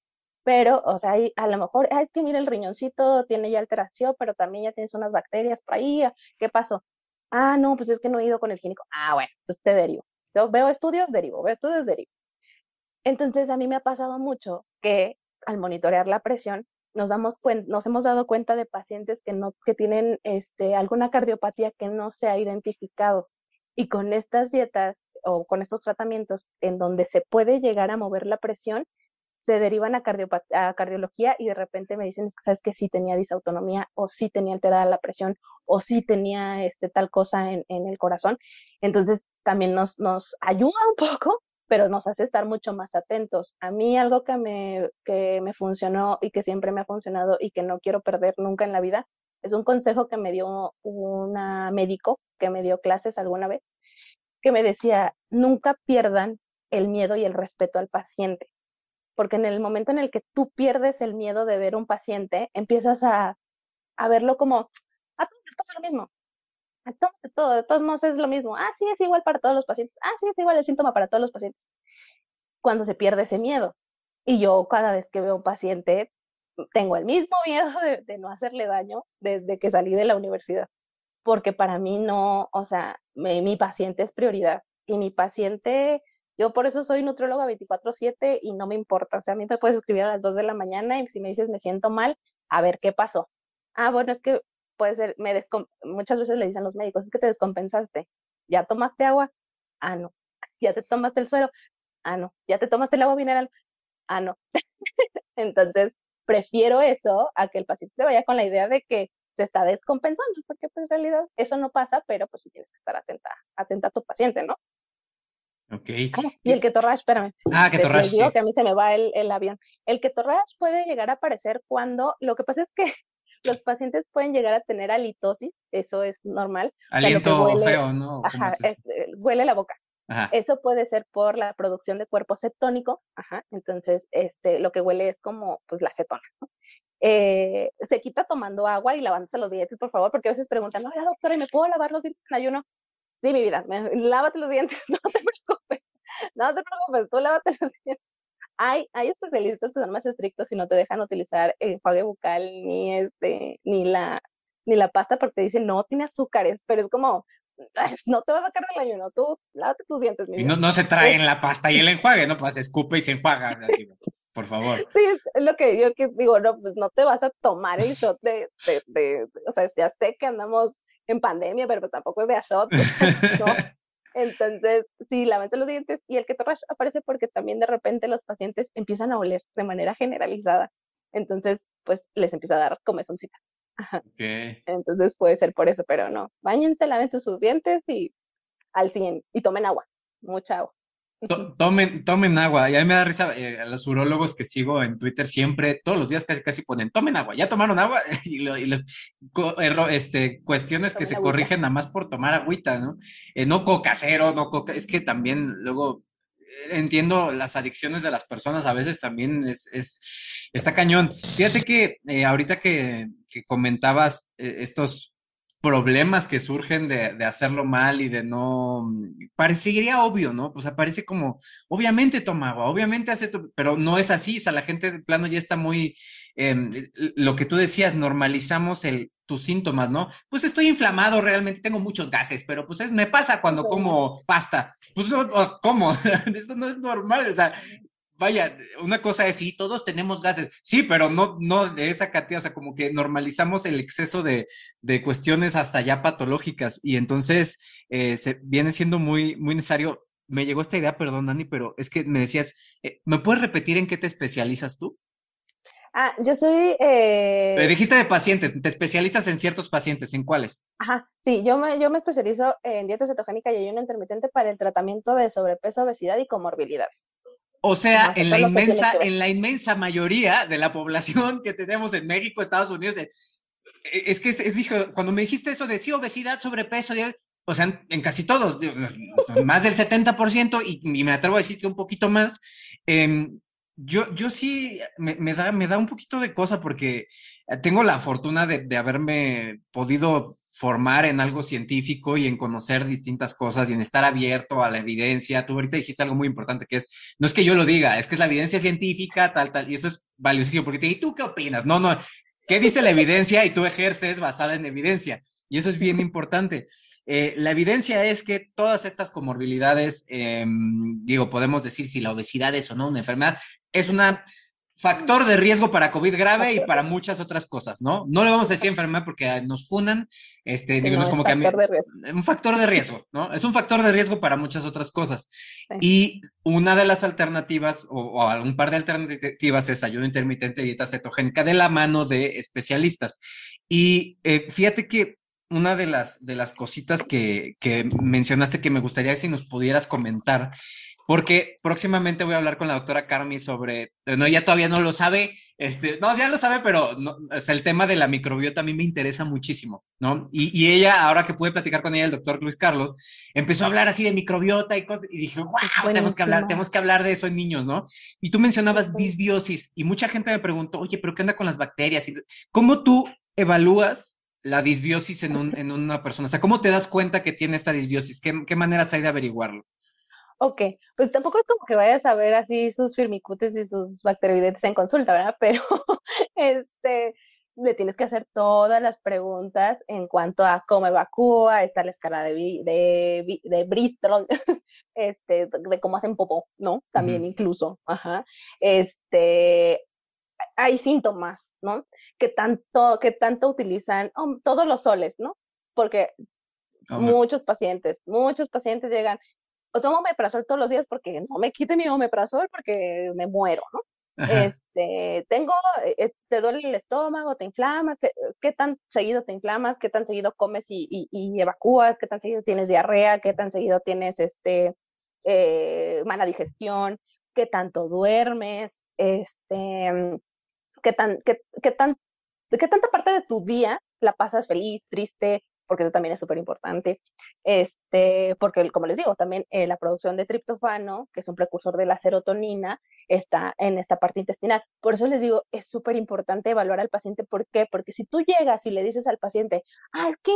pero, o sea, a lo mejor, ah, es que mira, el riñoncito tiene ya alteración, pero también ya tienes unas bacterias por ahí, ¿qué pasó? Ah, no, pues es que no he ido con el clínico. Ah, bueno, entonces te derivo. Yo veo estudios, derivo, veo estudios, derivo. Entonces, a mí me ha pasado mucho que al monitorear la presión, nos damos nos hemos dado cuenta de pacientes que no, que tienen este, alguna cardiopatía que no se ha identificado. Y con estas dietas o con estos tratamientos en donde se puede llegar a mover la presión, se derivan a, cardiología y de repente me dicen, sabes que sí tenía disautonomía o sí tenía alterada la presión o sí tenía este, tal cosa en, en el corazón. Entonces también nos, nos ayuda un poco, pero nos hace estar mucho más atentos. A mí algo que me, que me funcionó y que siempre me ha funcionado y que no quiero perder nunca en la vida es un consejo que me dio una médico que me dio clases alguna vez, que me decía, nunca pierdan el miedo y el respeto al paciente porque en el momento en el que tú pierdes el miedo de ver un paciente, empiezas a, a verlo como, a todos les pasa lo mismo, a todos, de todo, de todos modos es lo mismo, ah, sí, es igual para todos los pacientes, ah, sí, es igual el síntoma para todos los pacientes. cuando se pierde ese miedo. Y yo cada vez que veo un paciente, tengo el mismo miedo de, no hacerle daño desde que salí de la universidad, porque para mí no, o sea, mi paciente es prioridad y mi paciente, yo por eso soy nutróloga 24/7 y no me importa, o sea, a mí me puedes escribir a las 2 de la mañana y si me dices me siento mal, a ver qué pasó. Ah, bueno, es que puede ser, me muchas veces le dicen los médicos, es que te descompensaste, ¿ya tomaste agua? Ah, no. (laughs) ¿Ya te tomaste el suero? Ah, no. ¿Ya te tomaste el agua mineral? Ah, no. (laughs) Entonces, prefiero eso a que el paciente vaya con la idea de que se está descompensando, porque pues, en realidad eso no pasa, pero pues sí tienes que estar atenta, atenta a tu paciente, ¿no? Ok. Ah, y el ketorrash, espérame. Ah, ketorrash. digo que a mí se me va el, el avión. El ketorrash puede llegar a aparecer cuando, lo que pasa es que (laughs) los pacientes pueden llegar a tener halitosis, eso es normal. Aliento feo, ¿no? Ajá, eh, huele la boca. Eso puede ser por la producción de cuerpo cetónico, ajá, entonces este, lo que huele es como pues la cetona. Eh, se quita tomando agua y lavándose los dientes, por favor, porque a veces preguntan, hola doctora, ¿y me puedo lavar los dientes en ayuno? Sí, mi vida, lávate los dientes, (laughs) no te preocupes, no te preocupes, tú lávate los (laughs) dientes. Hay, hay especialistas que son más estrictos y no te dejan utilizar el enjuague bucal ni este, ni la, ni la pasta porque dicen no tiene azúcares, pero es como, no te vas a sacar del ayuno, tú lávate tus dientes. y no, no se traen la pasta y el enjuague, ¿no? Pues se escupe y se enjuaga, por favor. Sí, es lo que yo digo, no, pues no te vas a tomar el shot de, de, de, o sea, ya sé que andamos en pandemia, pero pues tampoco es de a shot, ¿no? (laughs) Entonces, sí, lávate los dientes y el keto aparece porque también de repente los pacientes empiezan a oler de manera generalizada. Entonces, pues les empieza a dar comezoncita. Okay. Entonces puede ser por eso, pero no. Báñense, lávense sus dientes y al 100 y tomen agua, mucha agua. Tomen, tomen agua. Y a mí me da risa, eh, a los urólogos que sigo en Twitter siempre, todos los días casi casi ponen, tomen agua. ¿Ya tomaron agua? (laughs) y, lo, este, cuestiones que se corrigen nada más por tomar agüita, ¿no? Eh, no coca cero, no coca, es que también luego entiendo las adicciones de las personas, a veces también es, es está cañón. Fíjate que eh, ahorita que, que comentabas eh, estos problemas que surgen de, de, hacerlo mal y de no, parecería obvio, ¿no? O sea, parece como, obviamente toma agua, obviamente hace esto, pero no es así, o sea, la gente de plano ya está muy, eh, lo que tú decías, normalizamos el, tus síntomas, ¿no? Pues estoy inflamado, realmente tengo muchos gases, pero pues es, me pasa cuando como pasta. Pues no, ¿cómo? (laughs) Esto no es normal, o sea, vaya, una cosa es, sí, todos tenemos gases, sí, pero no, no de esa cantidad, o sea, como que normalizamos el exceso de, de cuestiones hasta ya patológicas y entonces eh, se viene siendo muy, muy necesario. Me llegó esta idea, perdón, Dani, pero es que me decías, eh, ¿me puedes repetir en qué te especializas tú? Ah, yo soy... Eh... Me dijiste de pacientes, te especializas en ciertos pacientes, ¿en cuáles? Ajá, sí, yo me, yo me especializo en dieta cetogénica y ayuno intermitente para el tratamiento de sobrepeso, obesidad y comorbilidades. O sea, en la, inmensa, en la inmensa mayoría de la población que tenemos en México, Estados Unidos, e, es que es, dijo, cuando me dijiste eso de sí, obesidad, sobrepeso, o sea, en, casi todos, más del 70% y, y, me atrevo a decir que un poquito más, eh, yo, yo sí me, da, me da un poquito de cosa porque eh, tengo la fortuna de, de, haberme podido formar en algo científico y en conocer distintas cosas y en estar abierto a la evidencia. Tú ahorita dijiste algo muy importante que es, no es que yo lo diga, es que es la evidencia científica, tal, tal, y eso es valiosísimo porque te dije, ¿tú qué opinas? No, no, ¿qué dice la evidencia? Y tú ejerces basada en evidencia. Y eso es bien importante. Eh, la evidencia es que todas estas comorbilidades, eh, digo, podemos decir si la obesidad es o no una enfermedad, es un factor de riesgo para COVID grave y para muchas otras cosas, ¿no? No le vamos a decir enfermedad porque nos funan, este, digo, no, es como que un factor de riesgo, ¿no? Es un factor de riesgo para muchas otras cosas. Y una de las alternativas, o, o, un par de alternativas, es ayuno intermitente y dieta cetogénica de la mano de especialistas. Y eh, fíjate que una de las, de las cositas que, que mencionaste que me gustaría si nos pudieras comentar, porque próximamente voy a hablar con la doctora Carmi sobre, no, ella todavía no lo sabe, este, no, ya lo sabe, pero no, el tema de la microbiota a mí me interesa muchísimo, ¿no? Y, y, ella, ahora que pude platicar con ella, el doctor Luis Carlos, empezó a hablar así de microbiota y cosas, y dije, wow, tenemos que hablar, tenemos que hablar de eso en niños, ¿no? Y tú mencionabas disbiosis, y mucha gente me preguntó, oye, pero ¿qué onda con las bacterias? ¿Cómo tú evalúas la disbiosis en, un, en una persona? O sea, ¿cómo te das cuenta que tiene esta disbiosis? ¿Qué, qué maneras hay de averiguarlo? Ok, pues tampoco es como que vayas a ver así sus firmicutes y sus bacteroidetes en consulta, ¿verdad? (laughs) Pero este, le tienes que hacer todas las preguntas en cuanto a cómo evacúa, está la escala de, de, de Bristol, (laughs) este, de cómo hacen popó, ¿no? También incluso, ajá. Este, hay síntomas, ¿no? Que tanto, que tanto utilizan oh, todos los soles, ¿no? Porque muchos pacientes, muchos pacientes llegan, o tomo omeprazol todos los días porque no me quite mi omeprazol porque me muero, ¿no? Este, tengo, eh, te duele el estómago, te inflamas, ¿qué, tan seguido te inflamas, qué tan seguido comes y, y, evacúas, qué tan seguido tienes diarrea, qué tan seguido tienes este, eh, mala digestión, qué tanto duermes, este, qué tan, qué, qué tan, qué tanta parte de tu día la pasas feliz, triste, porque eso también es súper importante, este, porque como les digo, también eh, la producción de triptofano, que es un precursor de la serotonina, está en esta parte intestinal. Por eso les digo, es súper importante evaluar al paciente. ¿Por qué? Porque si tú llegas y le dices al paciente, ah, es que,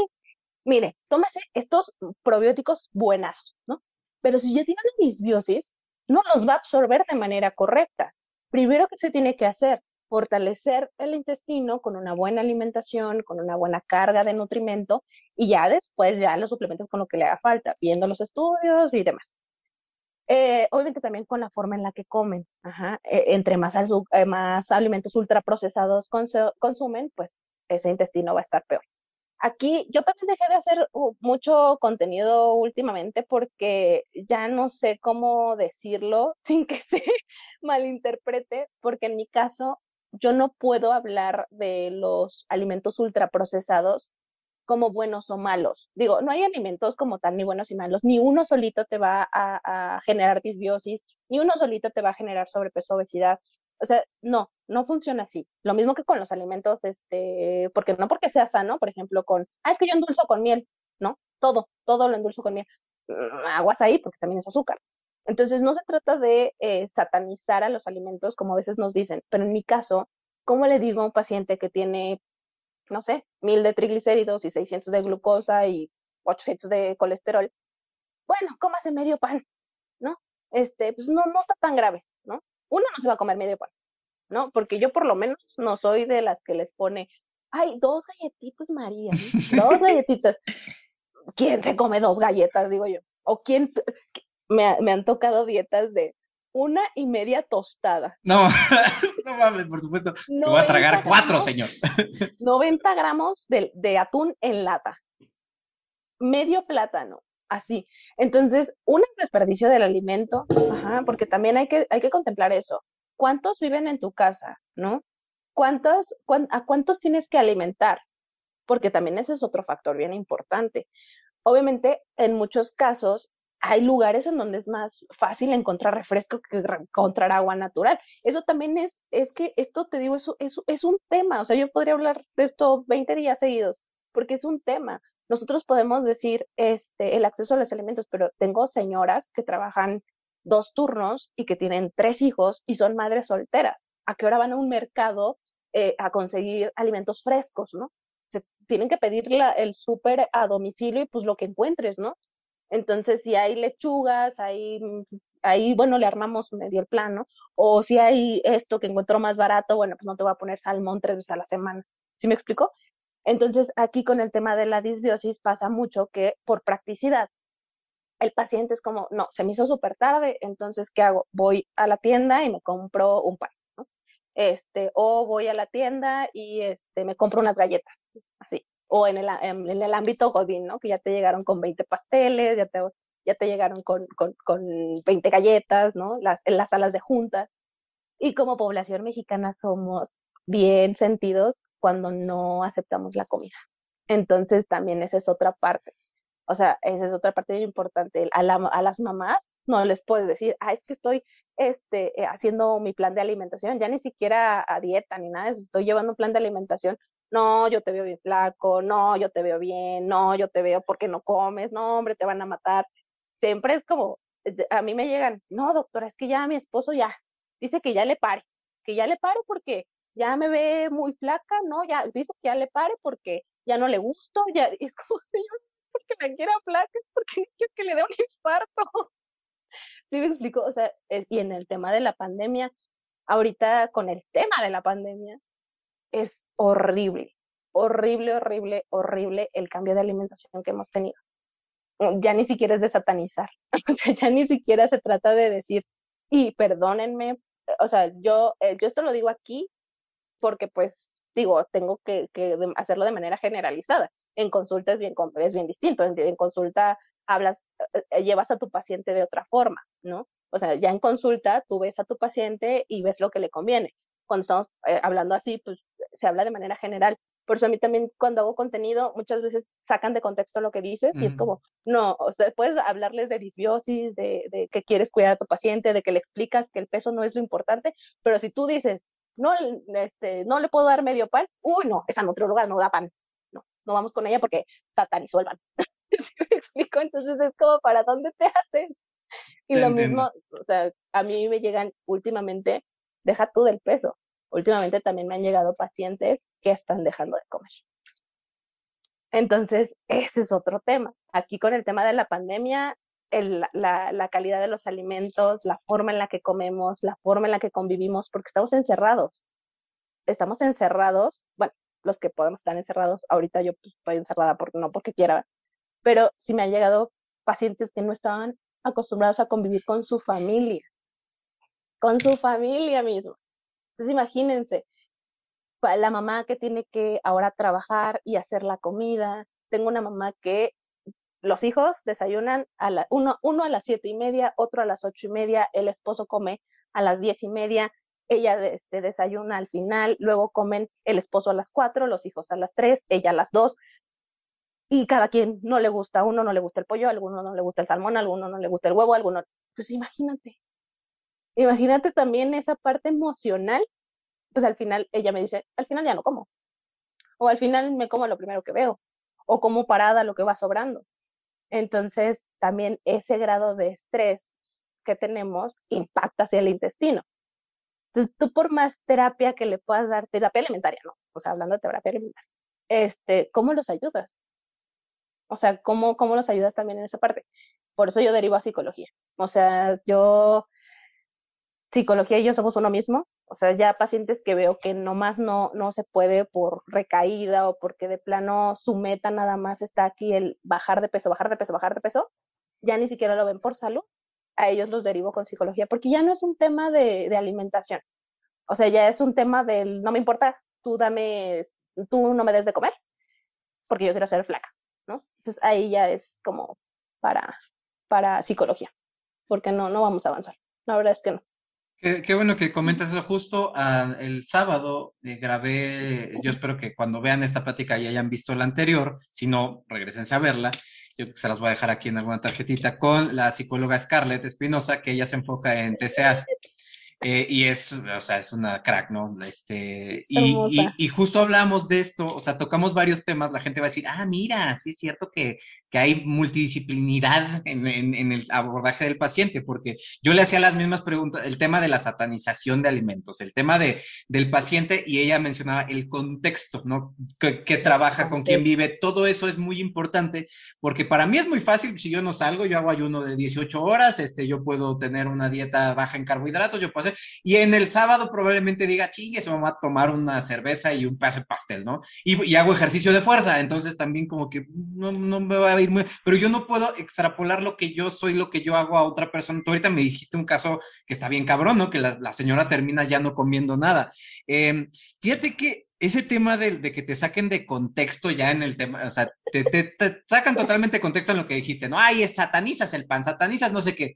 mire, tómese estos probióticos buenas, ¿no? Pero si ya tiene una disbiosis, no los va a absorber de manera correcta. Primero que se tiene que hacer, fortalecer el intestino con una buena alimentación, con una buena carga de nutrimento y ya después ya los suplementos con lo que le haga falta, viendo los estudios y demás. Eh, obviamente también con la forma en la que comen. Ajá. E, entre más, eh, más alimentos ultraprocesados consumen, pues ese intestino va a estar peor. Aquí yo también dejé de hacer mucho contenido últimamente porque ya no sé cómo decirlo (laughs) sin que se malinterprete, porque en mi caso yo no puedo hablar de los alimentos ultraprocesados como buenos o malos. Digo, no hay alimentos como tal, ni buenos ni malos, ni uno solito te va a, generar disbiosis, ni uno solito te va a generar sobrepeso, obesidad. O sea, no, no funciona así. Lo mismo que con los alimentos, este, porque no porque sea sano, por ejemplo, con, ah, es que yo endulzo con miel, ¿no? Todo, todo lo endulzo con miel. Mm, aguas ahí, porque también es azúcar. Entonces, no se trata de eh, satanizar a los alimentos, como a veces nos dicen, pero en mi caso, ¿cómo le digo a un paciente que tiene no sé, mil de triglicéridos y 600 de glucosa y 800 de colesterol, bueno, cómase medio pan, ¿no? Este, pues no, no está tan grave, ¿no? Uno no se va a comer medio pan, ¿no? Porque yo por lo menos no soy de las que les pone, ay, dos galletitas María, dos galletitas. ¿Quién se come dos galletas, digo yo? O quién, me, me han tocado dietas de una y media tostada. No, (laughs) no mames, por supuesto. Te voy a tragar cuatro, señor. 90 gramos de, de, atún en lata. Medio plátano, así. Entonces, un desperdicio del alimento, ajá, porque también hay que, hay que contemplar eso. ¿Cuántos viven en tu casa, no? ¿Cuántos, ¿A cuántos tienes que alimentar? Porque también ese es otro factor bien importante. Obviamente, en muchos casos, hay lugares en donde es más fácil encontrar refresco que encontrar agua natural. Eso también es, es que esto te digo, eso es, es un tema. O sea, yo podría hablar de esto 20 días seguidos, porque es un tema. Nosotros podemos decir este, el acceso a los alimentos, pero tengo señoras que trabajan dos turnos y que tienen tres hijos y son madres solteras. ¿A qué hora van a un mercado eh, a conseguir alimentos frescos, no? Se tienen que pedir el súper a domicilio y pues lo que encuentres, ¿no? Entonces, si hay lechugas, hay, ahí, bueno, le armamos medio el plano. O si hay esto que encuentro más barato, bueno, pues no te voy a poner salmón tres veces a la semana. ¿Sí me explico? Entonces, aquí con el tema de la disbiosis pasa mucho que por practicidad, el paciente es como, no, se me hizo súper tarde, entonces, ¿qué hago? Voy a la tienda y me compro un pan, ¿no? Este, o voy a la tienda y este, me compro unas galletas, o en el, en, el ámbito Godín, ¿no? Que ya te llegaron con 20 pasteles, ya te, ya te llegaron con, con, con 20 galletas, ¿no? Las, en las salas de juntas. Y como población mexicana somos bien sentidos cuando no aceptamos la comida. Entonces también esa es otra parte. O sea, esa es otra parte importante. A, la, a las mamás no les puedes decir, ah, es que estoy este, eh, haciendo mi plan de alimentación, ya ni siquiera a dieta ni nada estoy llevando un plan de alimentación no, yo te veo bien flaco, no, yo te veo bien, no, yo te veo porque no comes, no, hombre, te van a matar. Siempre es como, eh, a mí me llegan, no, doctora, es que ya mi esposo ya, dice que ya le pare, que ya le pare porque ya me ve muy flaca, no, ya, dice que ya le pare porque ya no le gusto, ya, es como, (laughs) señor, porque la quiera flaca, es porque quiero que le dé un infarto. Sí me explico, o sea, y en el tema de la pandemia, ahorita con el tema de la pandemia, es horrible, horrible, horrible, horrible el cambio de alimentación que hemos tenido. Ya ni siquiera es de satanizar, (laughs) ya ni siquiera se trata de decir, y perdónenme, o sea, yo, eh, yo esto lo digo aquí porque pues digo, tengo que, hacerlo de manera generalizada. En consulta es bien, es bien distinto, en, consulta hablas, eh, eh, llevas a tu paciente de otra forma, ¿no? O sea, ya en consulta tú ves a tu paciente y ves lo que le conviene. Cuando estamos hablando así, pues se habla de manera general. Por eso a mí también cuando hago contenido muchas veces sacan de contexto lo que dices y es como, no, o sea, puedes hablarles de disbiosis, de, de, que quieres cuidar a tu paciente, de que le explicas que el peso no es lo importante, pero si tú dices, no, este, no le puedo dar medio pan, uy, no, esa nutrióloga no da pan, no, no vamos con ella porque satanizó el pan. (laughs) me explico? Entonces es como, ¿para dónde te haces? Y lo mismo, o sea, a mí me llegan últimamente, deja tú del peso, últimamente también me han llegado pacientes que están dejando de comer. Entonces, ese es otro tema. Aquí con el tema de la pandemia, la, calidad de los alimentos, la forma en la que comemos, la forma en la que convivimos, porque estamos encerrados. Estamos encerrados, bueno, los que podemos estar encerrados, ahorita yo pues, estoy encerrada porque no porque quiera, pero sí me han llegado pacientes que no estaban acostumbrados a convivir con su familia, con su familia misma. Entonces imagínense, la mamá que tiene que ahora trabajar y hacer la comida. Tengo una mamá que los hijos desayunan a la, uno, uno a las siete y media, otro a las ocho y media, el esposo come a las diez y media, ella este, desayuna al final, luego comen el esposo a las cuatro, los hijos a las tres, ella a las dos, y cada quien no le gusta, a uno no le gusta el pollo, a alguno no le gusta el salmón, a alguno no le gusta el huevo, a alguno. Entonces imagínate, imagínate también esa parte emocional, pues al final ella me dice, al final ya no como, o al final me como lo primero que veo, o como parada lo que va sobrando. Entonces, también ese grado de estrés que tenemos impacta hacia el intestino. Entonces, tú por más terapia que le puedas dar, terapia alimentaria, ¿no? O sea, hablando de terapia alimentaria, este, ¿cómo los ayudas? O sea, ¿cómo, cómo los ayudas también en esa parte? Por eso yo derivo a psicología. O sea, yo, psicología y yo somos uno mismo, o sea, ya pacientes que veo que nomás no, no se puede por recaída o porque de plano su meta nada más está aquí el bajar de peso, bajar de peso, bajar de peso, ya ni siquiera lo ven por salud, a ellos los derivo con psicología, porque ya no es un tema de, de alimentación. O sea, ya es un tema del no me importa, tú dame, tú no me des de comer, porque yo quiero ser flaca, ¿no? Entonces ahí ya es como para, para psicología, porque no, no vamos a avanzar. La verdad es que no. Qué, bueno que comentas eso. Justo ah, el sábado eh, grabé, yo espero que cuando vean esta plática ya hayan visto la anterior, si no, regresense a verla. Yo se las voy a dejar aquí en alguna tarjetita con la psicóloga Scarlett Espinosa, que ella se enfoca en TCA. Eh, y es, o sea, es una crack, ¿no? Este, y, y, justo hablamos de esto, o sea, tocamos varios temas, la gente va a decir, ah, mira, sí es cierto que, que hay multidisciplinidad en, en, el abordaje del paciente, porque yo le hacía las mismas preguntas, el tema de la satanización de alimentos, el tema de, del paciente, y ella mencionaba el contexto, ¿no? Que, trabaja, con quién vive, todo eso es muy importante, porque para mí es muy fácil, si yo no salgo, yo hago ayuno de 18 horas, este, yo puedo tener una dieta baja en carbohidratos, yo puedo hacer y en el sábado probablemente diga, chingue, se me va a tomar una cerveza y un pedazo de pastel, ¿no? Y, hago ejercicio de fuerza, entonces también como que no, no, me va a ir muy, pero yo no puedo extrapolar lo que yo soy, lo que yo hago a otra persona. Tú ahorita me dijiste un caso que está bien cabrón, ¿no? Que la, señora termina ya no comiendo nada. Em, fíjate que ese tema de, de, que te saquen de contexto ya en el tema, o sea, te, te, te, sacan totalmente de contexto en lo que dijiste, ¿no? Ay, satanizas el pan, satanizas no sé qué.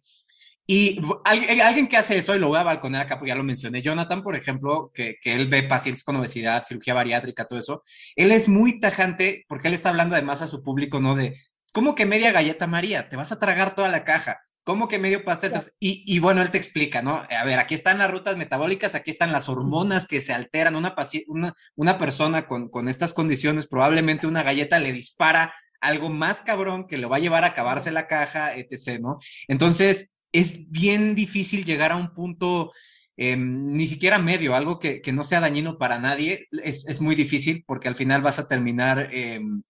Y alguien que hace eso, y lo voy a balconear acá, porque ya lo mencioné, Jonathan, por ejemplo, que, que, él ve pacientes con obesidad, cirugía bariátrica, todo eso, él es muy tajante porque él está hablando además a su público, ¿no? De, ¿cómo que media galleta María? Te vas a tragar toda la caja. ¿Cómo que medio pastel? Y, y, bueno, él te explica, ¿no? A ver, aquí están las rutas metabólicas, aquí están las hormonas que se alteran. Una, una, una persona con, con estas condiciones, probablemente una galleta le dispara algo más cabrón que lo va a llevar a acabarse la caja, etc., ¿no? Entonces, es bien difícil llegar a un punto em, ni siquiera medio, algo que, no sea dañino para nadie, es, muy difícil porque al final vas a terminar, em,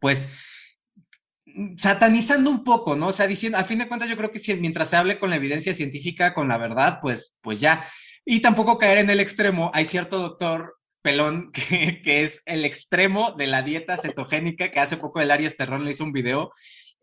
pues, satanizando un poco, ¿no? O sea, diciendo, a fin de cuentas yo creo que si, mientras se hable con la evidencia científica, con la verdad, pues, pues ya. Y tampoco caer en el extremo. Hay cierto doctor pelón (laughs) que, que es el extremo de la dieta cetogénica, que hace poco el Arias Terrón le hizo un video,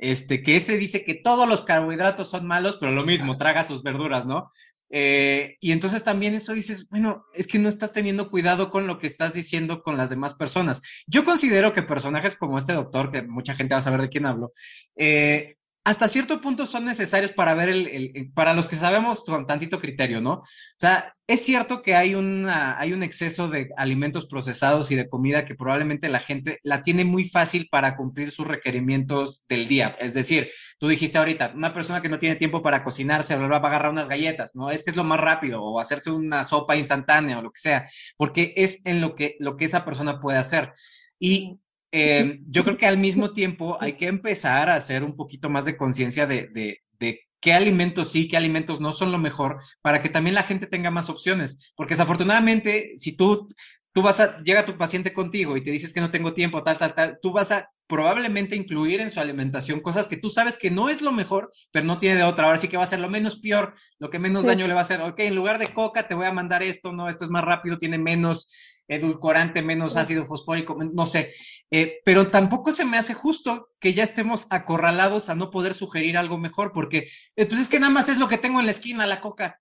este, que ese dice que todos los carbohidratos son malos, pero lo mismo, traga sus verduras, ¿no? Eh, y entonces también eso dices, bueno, es que no estás teniendo cuidado con lo que estás diciendo con las demás personas. Yo considero que personajes como este doctor, que mucha gente va a saber de quién hablo, eh, hasta cierto punto son necesarios para ver el, para los que sabemos con tantito criterio, ¿no? O sea, es cierto que hay, una, hay un exceso de alimentos procesados y de comida que probablemente la gente la tiene muy fácil para cumplir sus requerimientos del día. Es decir, tú dijiste ahorita, una persona que no tiene tiempo para cocinarse, va a agarrar unas galletas, ¿no? Es que es lo más rápido, o hacerse una sopa instantánea o lo que sea, porque es en lo que, lo que esa persona puede hacer. Y eh, yo creo que al mismo (laughs) tiempo hay que empezar a hacer un poquito más de conciencia de, de, de, qué alimentos sí, qué alimentos no son lo mejor, para que también la gente tenga más opciones. Porque desafortunadamente, si tú, tú vas a, llega tu paciente contigo y te dices que no tengo tiempo, tal, tal, tal, tú vas a probablemente incluir en su alimentación cosas que tú sabes que no es lo mejor, pero no tiene de otra. Ahora sí que va a ser lo menos peor, lo que menos daño le va a hacer. Ok, en lugar de coca te voy a mandar esto, no, esto es más rápido, tiene menos edulcorante, menos ácido fosfórico, no sé. Eh, pero tampoco se me hace justo que ya estemos acorralados a no poder sugerir algo mejor, porque eh, pues es que nada más es lo que tengo en la esquina, la coca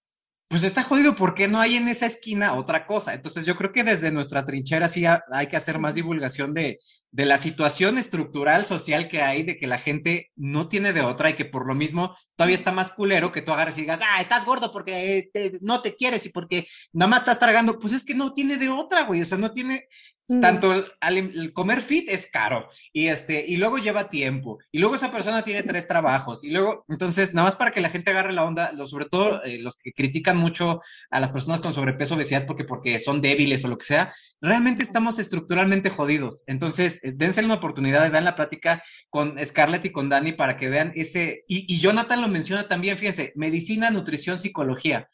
pues está jodido porque no hay en esa esquina otra cosa. Entonces yo creo que desde nuestra trinchera sí hay que hacer más divulgación de, de la situación estructural social que hay, de que la gente no tiene de otra y que por lo mismo todavía está más culero que tú agarres y digas, ah, estás gordo porque no te quieres y porque nada más estás tragando. Pues es que no tiene de otra, güey. O sea, no tiene, tanto el, comer fit es caro y este y luego lleva tiempo y luego esa persona tiene tres trabajos y luego entonces nada más para que la gente agarre la onda, lo, sobre todo eh, los que critican mucho a las personas con sobrepeso obesidad porque porque son débiles o lo que sea, realmente estamos estructuralmente jodidos. Entonces, eh, dense una oportunidad de ver la plática con Scarlett y con Dani para que vean ese y, y Jonathan lo menciona también, fíjense, medicina, nutrición, psicología.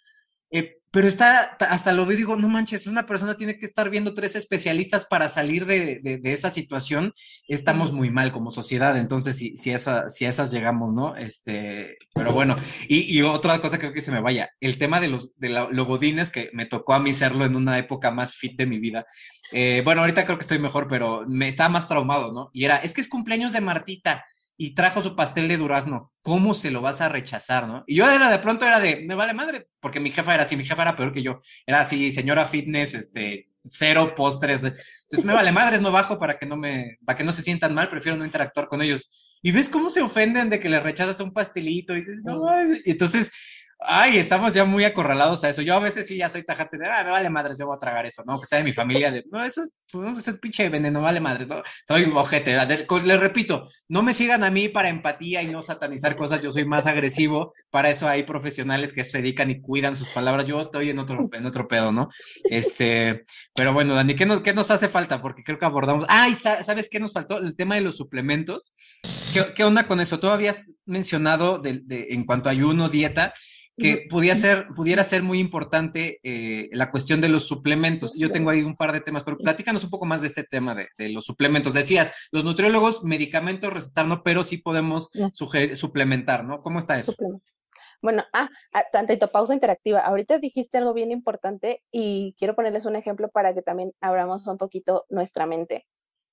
Eh, pero está, hasta lo veo y digo, no manches, una persona tiene que estar viendo tres especialistas para salir de, de, esa situación, estamos muy mal como sociedad, entonces si, si, esa, si a esas llegamos, ¿no? Este, pero bueno, y, y, otra cosa creo que se me vaya, el tema de los de logodines, que me tocó a mí serlo en una época más fit de mi vida, eh, bueno, ahorita creo que estoy mejor, pero me estaba más traumado, ¿no? Y era, es que es cumpleaños de Martita, y trajo su pastel de durazno, ¿cómo se lo vas a rechazar, no? Y yo era de pronto era de, me vale madre, porque mi jefa era así, mi jefa era peor que yo, era así, señora fitness, este, cero postres, entonces me vale madres, no bajo para que no me, para que no se sientan mal, prefiero no interactuar con ellos. Y ves cómo se ofenden de que les rechazas un pastelito y dices, no, entonces Ay, estamos ya muy acorralados a eso. Yo a veces sí ya soy tajante de, ah, me vale madre, yo voy a tragar eso, ¿no? Que sea de mi familia, de, no, eso pues, es el pinche veneno, vale madre, ¿no? Soy ojete. Les repito, no me sigan a mí para empatía y no satanizar cosas, yo soy más agresivo. Para eso hay profesionales que se dedican y cuidan sus palabras. Yo estoy en otro, en otro pedo, ¿no? Este, pero bueno, Dani, ¿qué nos, ¿qué nos hace falta? Porque creo que abordamos. Ay, ¿sabes qué nos faltó? El tema de los suplementos. ¿Qué, qué onda con eso? Tú habías mencionado de, de, en cuanto a ayuno, dieta que pudiera ser, pudiera ser muy importante eh, la cuestión de los suplementos. Yo tengo ahí un par de temas, pero platícanos un poco más de este tema de, los suplementos. Decías, los nutriólogos, medicamentos recetar, ¿no? Pero sí podemos suplementar, ¿no? ¿Cómo está eso? Bueno, ah, ah tantito pausa interactiva. Ahorita dijiste algo bien importante y quiero ponerles un ejemplo para que también abramos un poquito nuestra mente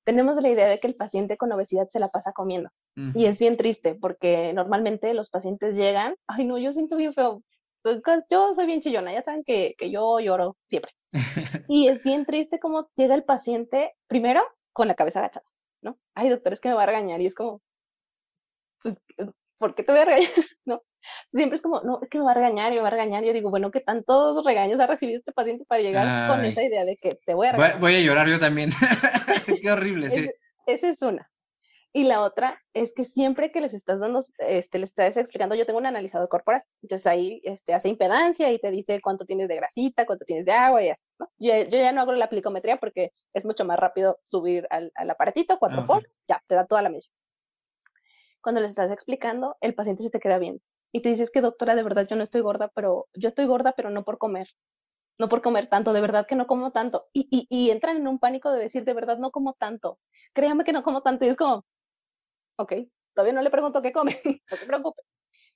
tenemos la idea de que el paciente con obesidad se la pasa comiendo. Y es bien triste porque normalmente los pacientes llegan, ay no, yo siento bien feo, pues, yo soy bien chillona, ya saben que, que yo lloro siempre. (laughs) y es bien triste como llega el paciente primero con la cabeza agachada, ¿no? Ay, doctor, es que me va a regañar y es como, pues, ¿por qué te voy a regañar? (laughs) ¿No? Siempre es como, no, es que me va a regañar y me va a regañar. Yo digo, bueno, ¿qué tantos regaños ha recibido este paciente para llegar con esa idea de que te voy a regañar? Voy, a llorar yo también. (laughs) Qué horrible, sí. esa es una. Y la otra es que siempre que les estás dando, este, les estás explicando, yo tengo un analizador corporal, entonces ahí este, hace impedancia y te dice cuánto tienes de grasita, cuánto tienes de agua y así, ¿no? Yo, yo ya no hago la plicometría porque es mucho más rápido subir al, al aparatito, cuatro por, ya, te da toda la medición. Cuando les estás explicando, el paciente se te queda bien y te dices que doctora, de verdad yo no estoy gorda, pero yo estoy gorda, pero no por comer, no por comer tanto, de verdad que no como tanto. Y, y, y entran en un pánico de decir, de verdad no como tanto, créame que no como tanto. Y es como, ok, todavía no le pregunto qué come, (laughs) no se preocupe.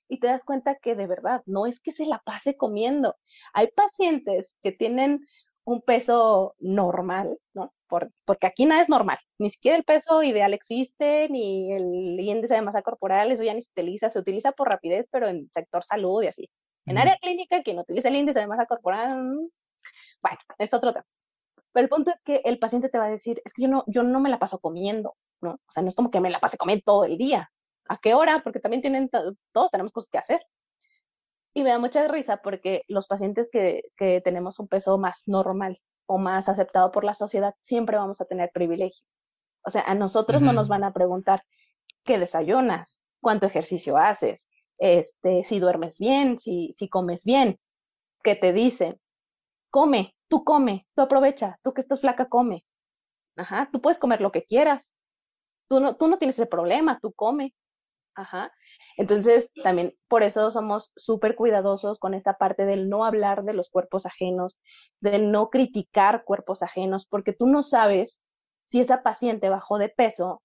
Y te das cuenta que de verdad no es que se la pase comiendo. Hay pacientes que tienen un peso normal, ¿no? porque aquí nada es normal, ni siquiera el peso ideal existe, ni el índice de masa corporal, eso ya ni se utiliza, se utiliza por rapidez, pero en sector salud y así. En área clínica, quien utiliza el índice de masa corporal, mm, bueno, es otro tema. Pero el punto es que el paciente te va a decir, es que yo no, yo no me la paso comiendo, ¿no? O sea, no es como que me la pase comiendo todo el día. ¿A qué hora? Porque también tienen, todos tenemos cosas que hacer. Y me da mucha risa porque los pacientes que, que tenemos un peso más normal o más aceptado por la sociedad, siempre vamos a tener privilegio. O sea, a nosotros no nos van a preguntar qué desayunas, cuánto ejercicio haces, este, si duermes bien, si, si comes bien, qué te dicen. Come, tú come, tú aprovecha, tú que estás flaca, come. Ajá, tú puedes comer lo que quieras. Tú no, tú no tienes ese problema, tú come. Ajá. Entonces, también por eso somos súper cuidadosos con esta parte del no hablar de los cuerpos ajenos, de no criticar cuerpos ajenos, porque tú no sabes si esa paciente bajó de peso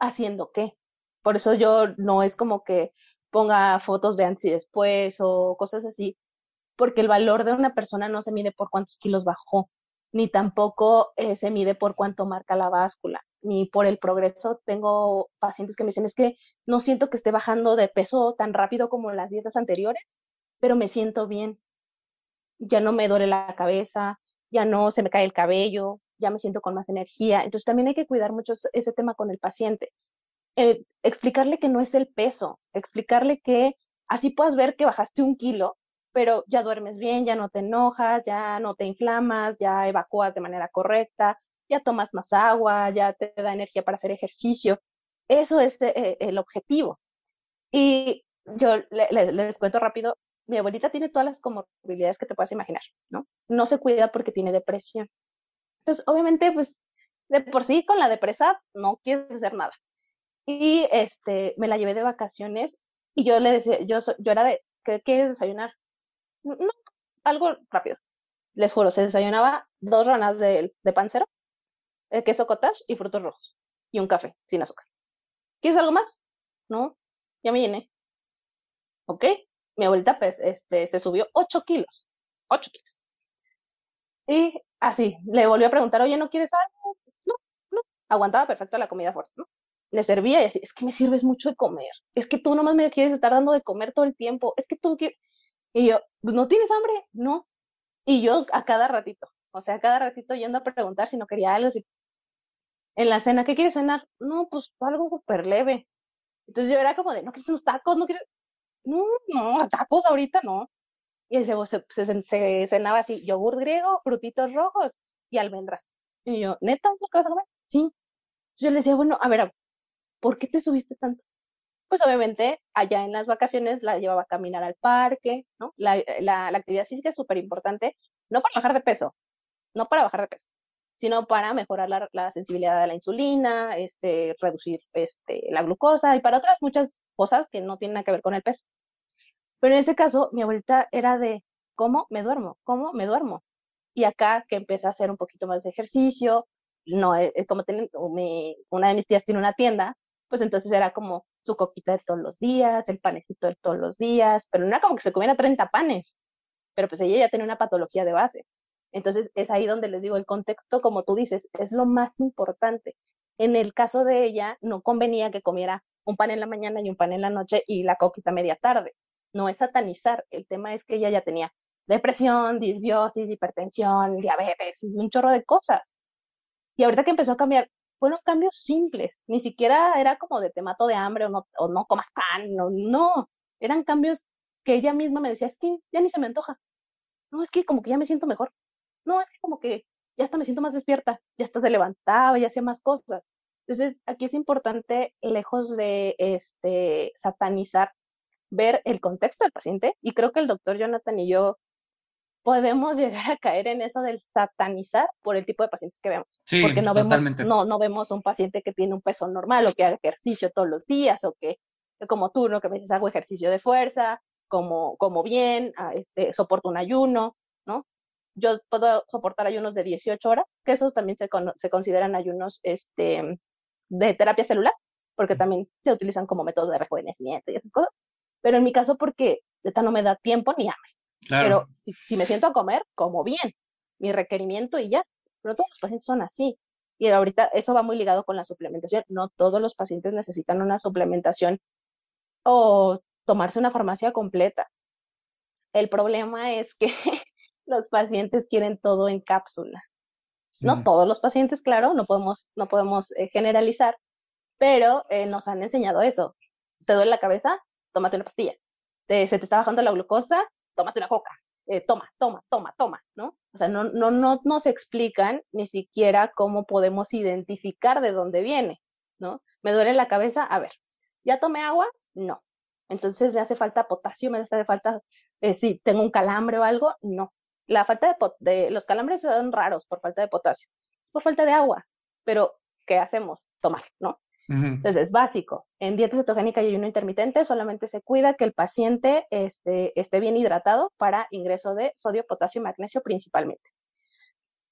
haciendo qué. Por eso yo no es como que ponga fotos de antes y después o cosas así, porque el valor de una persona no se mide por cuántos kilos bajó, ni tampoco eh, se mide por cuánto marca la báscula ni por el progreso. Tengo pacientes que me dicen, es que no siento que esté bajando de peso tan rápido como las dietas anteriores, pero me siento bien. Ya no me duele la cabeza, ya no se me cae el cabello, ya me siento con más energía. Entonces también hay que cuidar mucho ese tema con el paciente. Eh, explicarle que no es el peso, explicarle que así puedas ver que bajaste un kilo, pero ya duermes bien, ya no te enojas, ya no te inflamas, ya evacúas de manera correcta, ya tomas más agua, ya te da energía para hacer ejercicio. Eso es eh, el objetivo. Y yo les cuento rápido, mi abuelita tiene todas las comorbilidades que te puedas imaginar, ¿no? No se cuida porque tiene depresión. Entonces, obviamente, pues, de por sí con la depresa no quieres hacer nada. Y este, me la llevé de vacaciones y yo le decía, yo, yo era de, ¿qué quieres desayunar? No, algo rápido. Les juro, se desayunaba dos ranas de, de pancero el queso cottage y frutos rojos. Y un café sin azúcar. ¿Quieres algo más? No, ya me llené. ¿Ok? Mi abuelita pues, este, se subió 8 kilos. 8 kilos. Y así, le volvió a preguntar, oye, ¿no quieres algo? No, no. Aguantaba perfecto la comida fuerte, ¿no? Le servía y así, es que me sirves mucho de comer. Es que tú nomás me quieres estar dando de comer todo el tiempo. Es que tú quieres... Y yo, pues, ¿no tienes hambre? No. Y yo a cada ratito, o sea, a cada ratito yendo a preguntar si no quería algo, si en la cena, ¿qué quieres cenar? No, pues algo súper leve. Entonces yo era como de, ¿no quieres unos tacos? ¿No quieres? No, no, tacos ahorita no. Y se, se, cenaba así, yogur griego, frutitos rojos y almendras. Y yo, ¿neta es lo que vas a comer? Sí. Yo le decía, bueno, a ver, ¿por qué te subiste tanto? Pues obviamente allá en las vacaciones la llevaba a caminar al parque, ¿no? La, la, la actividad física es súper importante, no para bajar de peso, no para bajar de peso, sino para mejorar la, sensibilidad a la insulina, este, reducir este, la glucosa y para otras muchas cosas que no tienen nada que ver con el peso. Pero en este caso, mi abuelita era de, ¿cómo me duermo? ¿Cómo me duermo? Y acá que empecé a hacer un poquito más de ejercicio, no, es, eh, como tienen, una de mis tías tiene una tienda, pues entonces era como su coquita de todos los días, el panecito de todos los días, pero no era como que se comiera 30 panes, pero pues ella ya tenía una patología de base. Entonces es ahí donde les digo, el contexto, como tú dices, es lo más importante. En el caso de ella, no convenía que comiera un pan en la mañana y un pan en la noche y la coquita media tarde. No es satanizar, el tema es que ella ya tenía depresión, disbiosis, hipertensión, diabetes, un chorro de cosas. Y ahorita que empezó a cambiar, fueron cambios simples, ni siquiera era como de te mato de hambre o no, o no comas pan, no, no, eran cambios que ella misma me decía, es que ya ni se me antoja, no, es que como que ya me siento mejor, no, es que como que ya hasta me siento más despierta, ya hasta se levantaba, ya hacía más cosas. Entonces, aquí es importante, lejos de este, satanizar, ver el contexto del paciente. Y creo que el doctor Jonathan y yo podemos (laughs) llegar a caer en eso del satanizar por el tipo de pacientes que vemos. Sí, Porque no totalmente. vemos, no, no vemos un paciente que tiene un peso normal o que haga ejercicio todos los días o que, como tú, ¿no? Que me dices, hago ejercicio de fuerza, como, como bien, ah, este, soporto un ayuno, ¿no? Yo puedo soportar ayunos de 18 horas, que esos también se, se consideran ayunos este, de terapia celular. porque también se utilizan como método de rejuvenecimiento y esas cosas. Pero en mi caso, porque esta no me da tiempo ni hambre. Pero si, me siento a comer, como bien, mi requerimiento y ya. Pero todos los pacientes son así. Y ahorita eso va muy ligado con la suplementación. No todos los pacientes necesitan una suplementación o tomarse una farmacia completa. El problema es que (laughs) los pacientes quieren todo en cápsula. No todos los pacientes, claro, no podemos, no podemos eh, generalizar, pero eh, nos han enseñado eso. ¿Te duele la cabeza? Tómate una pastilla. ¿Se te está bajando la glucosa? Tómate una coca. Eh, toma, toma, toma, toma, ¿no? O sea, no, no, no nos explican ni siquiera cómo podemos identificar de dónde viene, ¿no? ¿Me duele la cabeza? A ver, ¿ya tomé agua? No. Entonces, ¿me hace falta potasio? ¿Me hace falta, eh, si tengo un calambre o algo? No. La falta de, los calambres son raros por falta de potasio. Es por falta de agua. Pero, ¿qué hacemos? Tomar, ¿no? Entonces, es básico. En dieta cetogénica y ayuno intermitente solamente se cuida que el paciente esté, esté bien hidratado para ingreso de sodio, potasio y magnesio principalmente.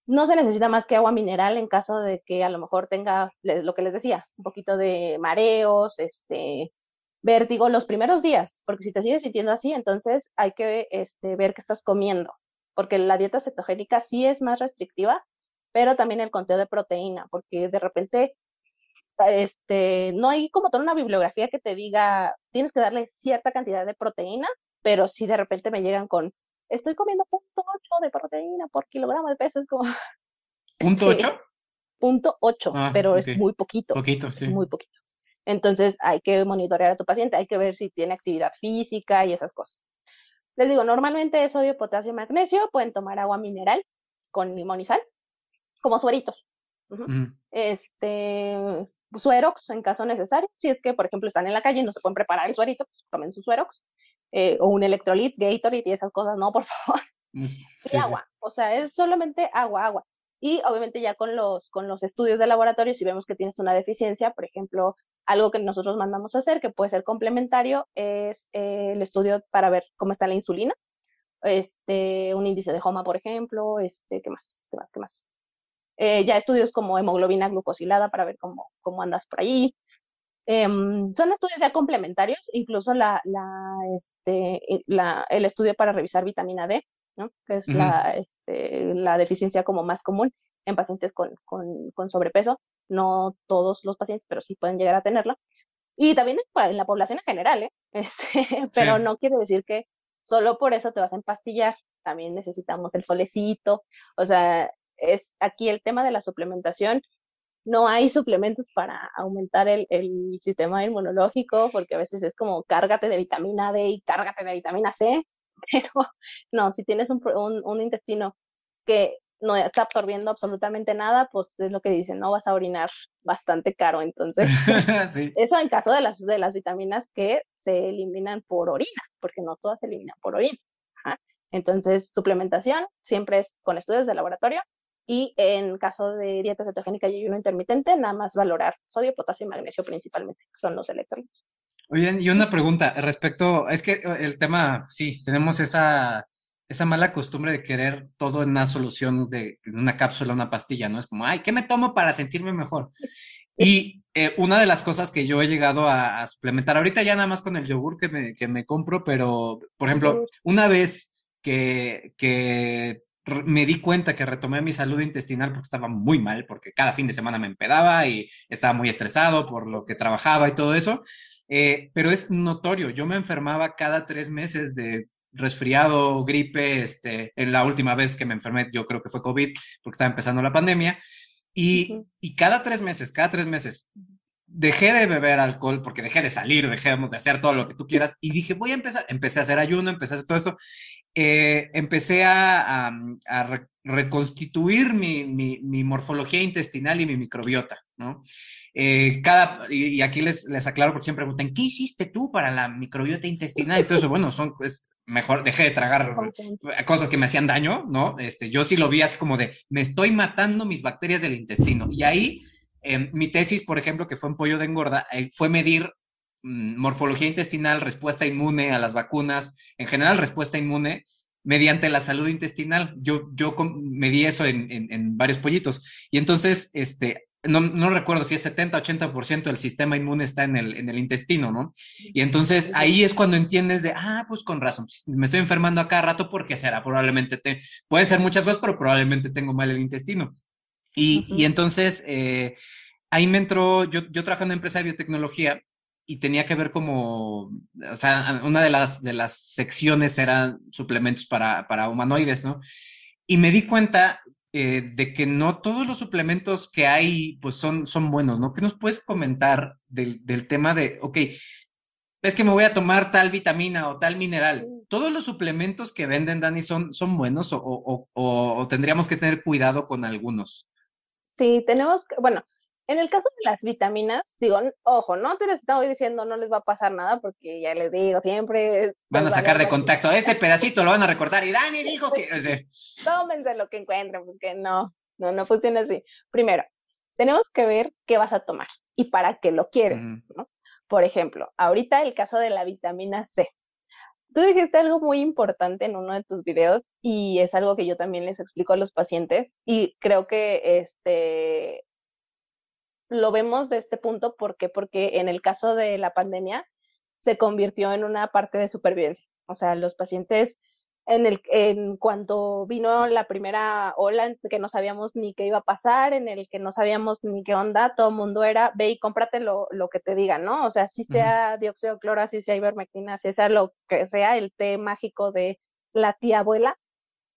No se necesita más que agua mineral en caso de que a lo mejor tenga lo que les decía, un poquito de mareos, este, vértigo los primeros días, porque si te sigues sintiendo así, entonces hay que este, ver qué estás comiendo, porque la dieta cetogénica sí es más restrictiva, pero también el conteo de proteína, porque de repente este, no hay como toda una bibliografía que te diga, tienes que darle cierta cantidad de proteína, pero si de repente me llegan con, estoy comiendo punto ocho de proteína por kilogramo de peso, es como... (laughs) ¿Punto ocho? Punto ocho, ah, pero es muy poquito. Poquito, sí. muy poquito. Entonces hay que monitorear a tu paciente, hay que ver si tiene actividad física y esas cosas. Les digo, normalmente es sodio, potasio y magnesio, pueden tomar agua mineral con limón y sal, como sueritos. Este, suerox en caso necesario. Si es que, por ejemplo, están en la calle y no se pueden preparar el suerito, pues tomen su suerox. Eh, o un electrolit, Gatorade y esas cosas, no, por (laughs) favor. Mm, y agua, o sea, es solamente agua, agua. Y obviamente ya con los, con los estudios de laboratorio, si vemos que tienes una deficiencia, por ejemplo, algo que nosotros mandamos a hacer, que puede ser complementario, es eh, el estudio para ver cómo está la insulina, este, un índice de HOMA, por ejemplo, este, ¿qué más? ¿Qué más? ¿Qué más? Eh, ya estudios como hemoglobina glucosilada para ver cómo, cómo andas por ahí. Em, son estudios ya complementarios, incluso la, la, este, la, el estudio para revisar vitamina D, ¿no? que es la, este, la deficiencia como más común en pacientes con, con, con, sobrepeso. No todos los pacientes, pero sí pueden llegar a tenerla. Y también en la población en general, ¿eh? (laughs) Este, pero no quiere decir que solo por eso te vas a empastillar. También necesitamos el solecito. O sea, es aquí el tema de la suplementación. No hay suplementos para aumentar el, el sistema inmunológico, porque a veces es como cárgate de vitamina D y cárgate de vitamina C, (laughs) pero no, si tienes un, un, intestino que no está absorbiendo absolutamente nada, pues es lo que dicen, no vas a orinar bastante caro. Entonces, (laughs) eso en caso de las, de las vitaminas que se eliminan por orina, porque no todas se eliminan por orina. Entonces, suplementación siempre es con estudios de laboratorio y en caso de dieta cetogénica y ayuno intermitente, nada más valorar sodio, potasio y magnesio principalmente, que son los electrolitos. Oye, y una pregunta respecto, es que eh, el tema, sí, tenemos esa, esa mala costumbre de querer todo en una solución de una cápsula, una pastilla, ¿no? Es como, ay, ¿qué me tomo para sentirme mejor? (laughs) Y eh, una de las cosas que yo he llegado a, suplementar, ahorita ya nada más con el yogur que me, que me compro, pero, por ejemplo, una vez que, que me di cuenta que retomé mi salud intestinal porque estaba muy mal, porque cada fin de semana me empedaba y estaba muy estresado por lo que trabajaba y todo eso. Eh, pero es notorio, yo me enfermaba cada tres meses de resfriado, gripe, este, en la última vez que me enfermé, yo creo que fue COVID, porque estaba empezando la pandemia, y, y cada tres meses, cada tres meses, dejé de beber alcohol porque dejé de salir, dejemos de hacer todo lo que tú quieras y dije, voy a empezar, empecé a hacer ayuno, empecé a hacer todo esto, eh, empecé a, reconstituir mi, morfología intestinal y mi microbiota, ¿no? Eh, cada, y, aquí les, les aclaro porque siempre preguntan, ¿qué hiciste tú para la microbiota intestinal? Y todo eso, bueno, son, pues, mejor dejé de tragar cosas que me hacían daño, ¿no? Este, yo sí lo vi así como de, me estoy matando mis bacterias del intestino. Y ahí Em, mi tesis, por ejemplo, que fue en pollo de engorda, eh, fue medir morfología intestinal, respuesta inmune a las vacunas, en general respuesta inmune, mediante la salud intestinal. Yo, yo medí eso en, en, varios pollitos. Y entonces, este, no, no, recuerdo si es 70, 80% del sistema inmune está en el, en el intestino, ¿no? Y entonces ahí es cuando entiendes de, ah, pues con razón, me estoy enfermando a cada rato porque será, probablemente te, puede ser muchas cosas, pero probablemente tengo mal el intestino. Y, y entonces eh, ahí me entró, yo, yo trabajo en una empresa de biotecnología y tenía que ver como, o sea, una de las, de las secciones eran suplementos para, para humanoides, ¿no? Y me di cuenta eh, de que no todos los suplementos que hay pues son, son buenos, ¿no? ¿Qué nos puedes comentar del, del tema de, ok, es que me voy a tomar tal vitamina o tal mineral? ¿Todos los suplementos que venden, Dani, son, son buenos o, o, o, tendríamos que tener cuidado con algunos? Sí, tenemos que, bueno, en el caso de las vitaminas, digo, ojo, no te les estoy diciendo no les va a pasar nada porque ya les digo, siempre... Van a sacar de contacto, este pedacito lo van a recortar y Dani dijo que... (laughs) Tómense lo que encuentren porque no, no, no funciona así. Primero, tenemos que ver qué vas a tomar y para qué lo quieres, ¿no? Por ejemplo, ahorita el caso de la vitamina C. Tú dijiste algo muy importante en uno de tus videos y es algo que yo también les explico a los pacientes y creo que este lo vemos de este punto, ¿por qué? Porque en el caso de la pandemia se convirtió en una parte de supervivencia. O sea, los pacientes, en, el, en cuanto vino la primera ola, que no sabíamos ni qué iba a pasar, en el que no sabíamos ni qué onda, todo el mundo era, ve y cómprate lo, lo que te digan, ¿no? O sea, si sea dióxido de cloro, si sea ivermectina, si sea lo que sea, el té mágico de la tía abuela,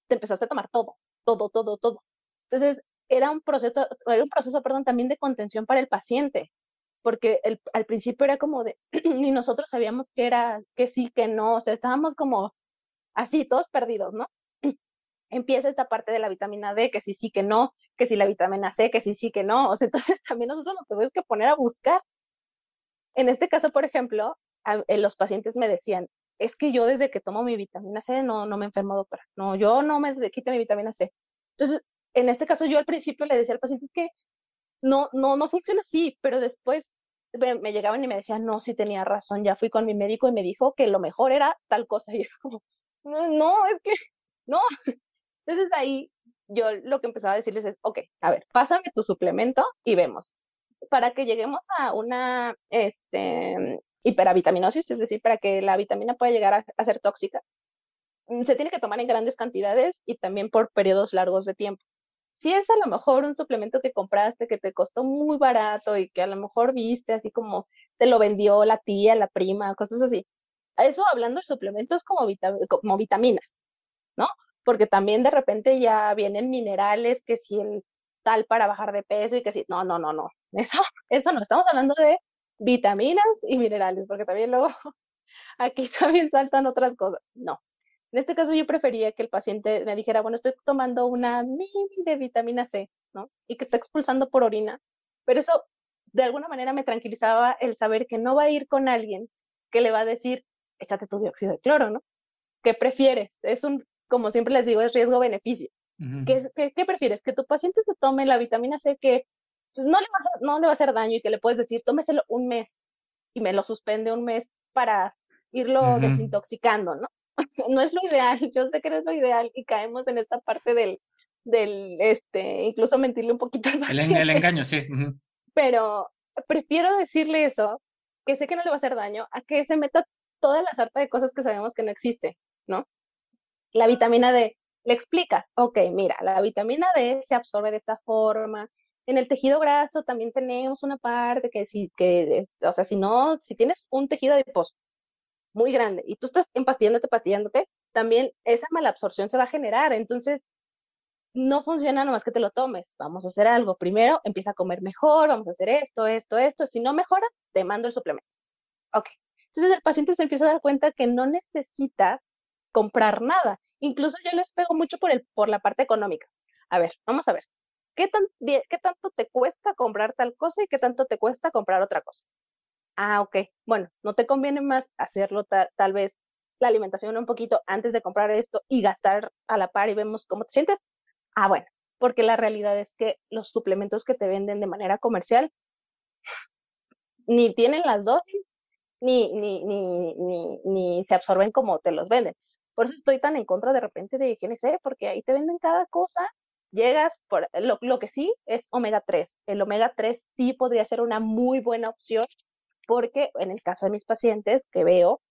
te empezaste a tomar todo, todo, todo, todo. Entonces, era un proceso, era un proceso, perdón, también de contención para el paciente, porque el, al principio era como de, (clears throat) ni nosotros sabíamos que era, que sí, que no, o sea, estábamos como así, todos perdidos, ¿no? (clears throat) Empieza esta parte de la vitamina D, que sí, sí, que no, que si la vitamina C, que sí, sí, que no, o sea, entonces (laughs) también nosotros nos tuvimos que poner a buscar. En este caso, por ejemplo, eh, los pacientes me decían, es que yo desde que tomo mi vitamina C no, no me enfermo, doctora. No, yo no me quito mi vitamina C. Entonces, en este caso yo al principio le decía al paciente que no, no, no funciona así, pero después me, llegaban y me decían, no, sí tenía razón, ya fui con mi médico y me dijo que lo mejor era tal cosa. (laughs) Y yo como, no, no, es que, (laughs) no. Entonces ahí yo lo que empezaba a decirles es, ok, a ver, pásame tu suplemento y vemos. Para que lleguemos a una este, hiperavitaminosis, es decir, para que la vitamina pueda llegar a, ser tóxica, se tiene que tomar en grandes cantidades y también por periodos largos de tiempo si es a lo mejor un suplemento que compraste que te costó muy barato y que a lo mejor viste así como te lo vendió la tía, la prima, cosas así. Eso hablando de suplementos como, vitaminas, ¿no? Porque también de repente ya vienen minerales, que si el tal para bajar de peso y que si, no, no, no, no. (laughs) Eso, eso no, estamos hablando de vitaminas y minerales, porque también luego (laughs) aquí también saltan otras cosas. No, en este caso yo prefería que el paciente me dijera, bueno, estoy tomando una mini de vitamina C, ¿no? Y que está expulsando por orina, pero eso de alguna manera me tranquilizaba el saber que no va a ir con alguien que le va a decir, échate tu dióxido de cloro, ¿no? ¿Qué prefieres? Es un, como siempre les digo, es riesgo-beneficio. ¿Qué, ¿Qué, prefieres? Que tu paciente se tome la vitamina C que pues, no, le va a, no le va a hacer daño y que le puedes decir, tómeselo un mes y me lo suspende un mes para irlo desintoxicando, ¿no? (laughs) no es lo ideal, yo sé que no es lo ideal y caemos en esta parte del, del este, incluso mentirle un poquito al el, el, engaño, sí. Pero prefiero decirle eso, que sé que no le va a hacer daño, a que se meta toda la sarta de cosas que sabemos que no existe, ¿no? La vitamina D, le explicas, ok, mira, la vitamina D se absorbe de esta forma, en el tejido graso también tenemos una parte que si, que, o sea, si no, si tienes un tejido adiposo muy grande y tú estás empastillándote, pastillándote, también esa mala absorción se va a generar. Entonces, no funciona nomás que te lo tomes. Vamos a hacer algo. Primero, empieza a comer mejor, vamos a hacer esto, esto, esto. Si no mejora, te mando el suplemento. Ok. Entonces el paciente se empieza a dar cuenta que no necesita comprar nada. Incluso yo les pego mucho por, el, por la parte económica. A ver, vamos a ver. ¿Qué, tan, ¿Qué tanto te cuesta comprar tal cosa y qué tanto te cuesta comprar otra cosa? Ah, ok, bueno, no te conviene más hacerlo tal vez la alimentación un poquito antes de comprar esto y gastar a la par y vemos cómo te sientes. Ah, bueno, porque la realidad es que los suplementos que te venden de manera comercial ni tienen las dosis, ni, ni, ni, ni, ni se absorben como te los venden. Por eso estoy tan en contra de repente de GNC, porque ahí te venden cada cosa, llegas, por, lo, lo que sí es omega 3. El omega 3 sí podría ser una muy buena opción, porque en el caso de mis pacientes que veo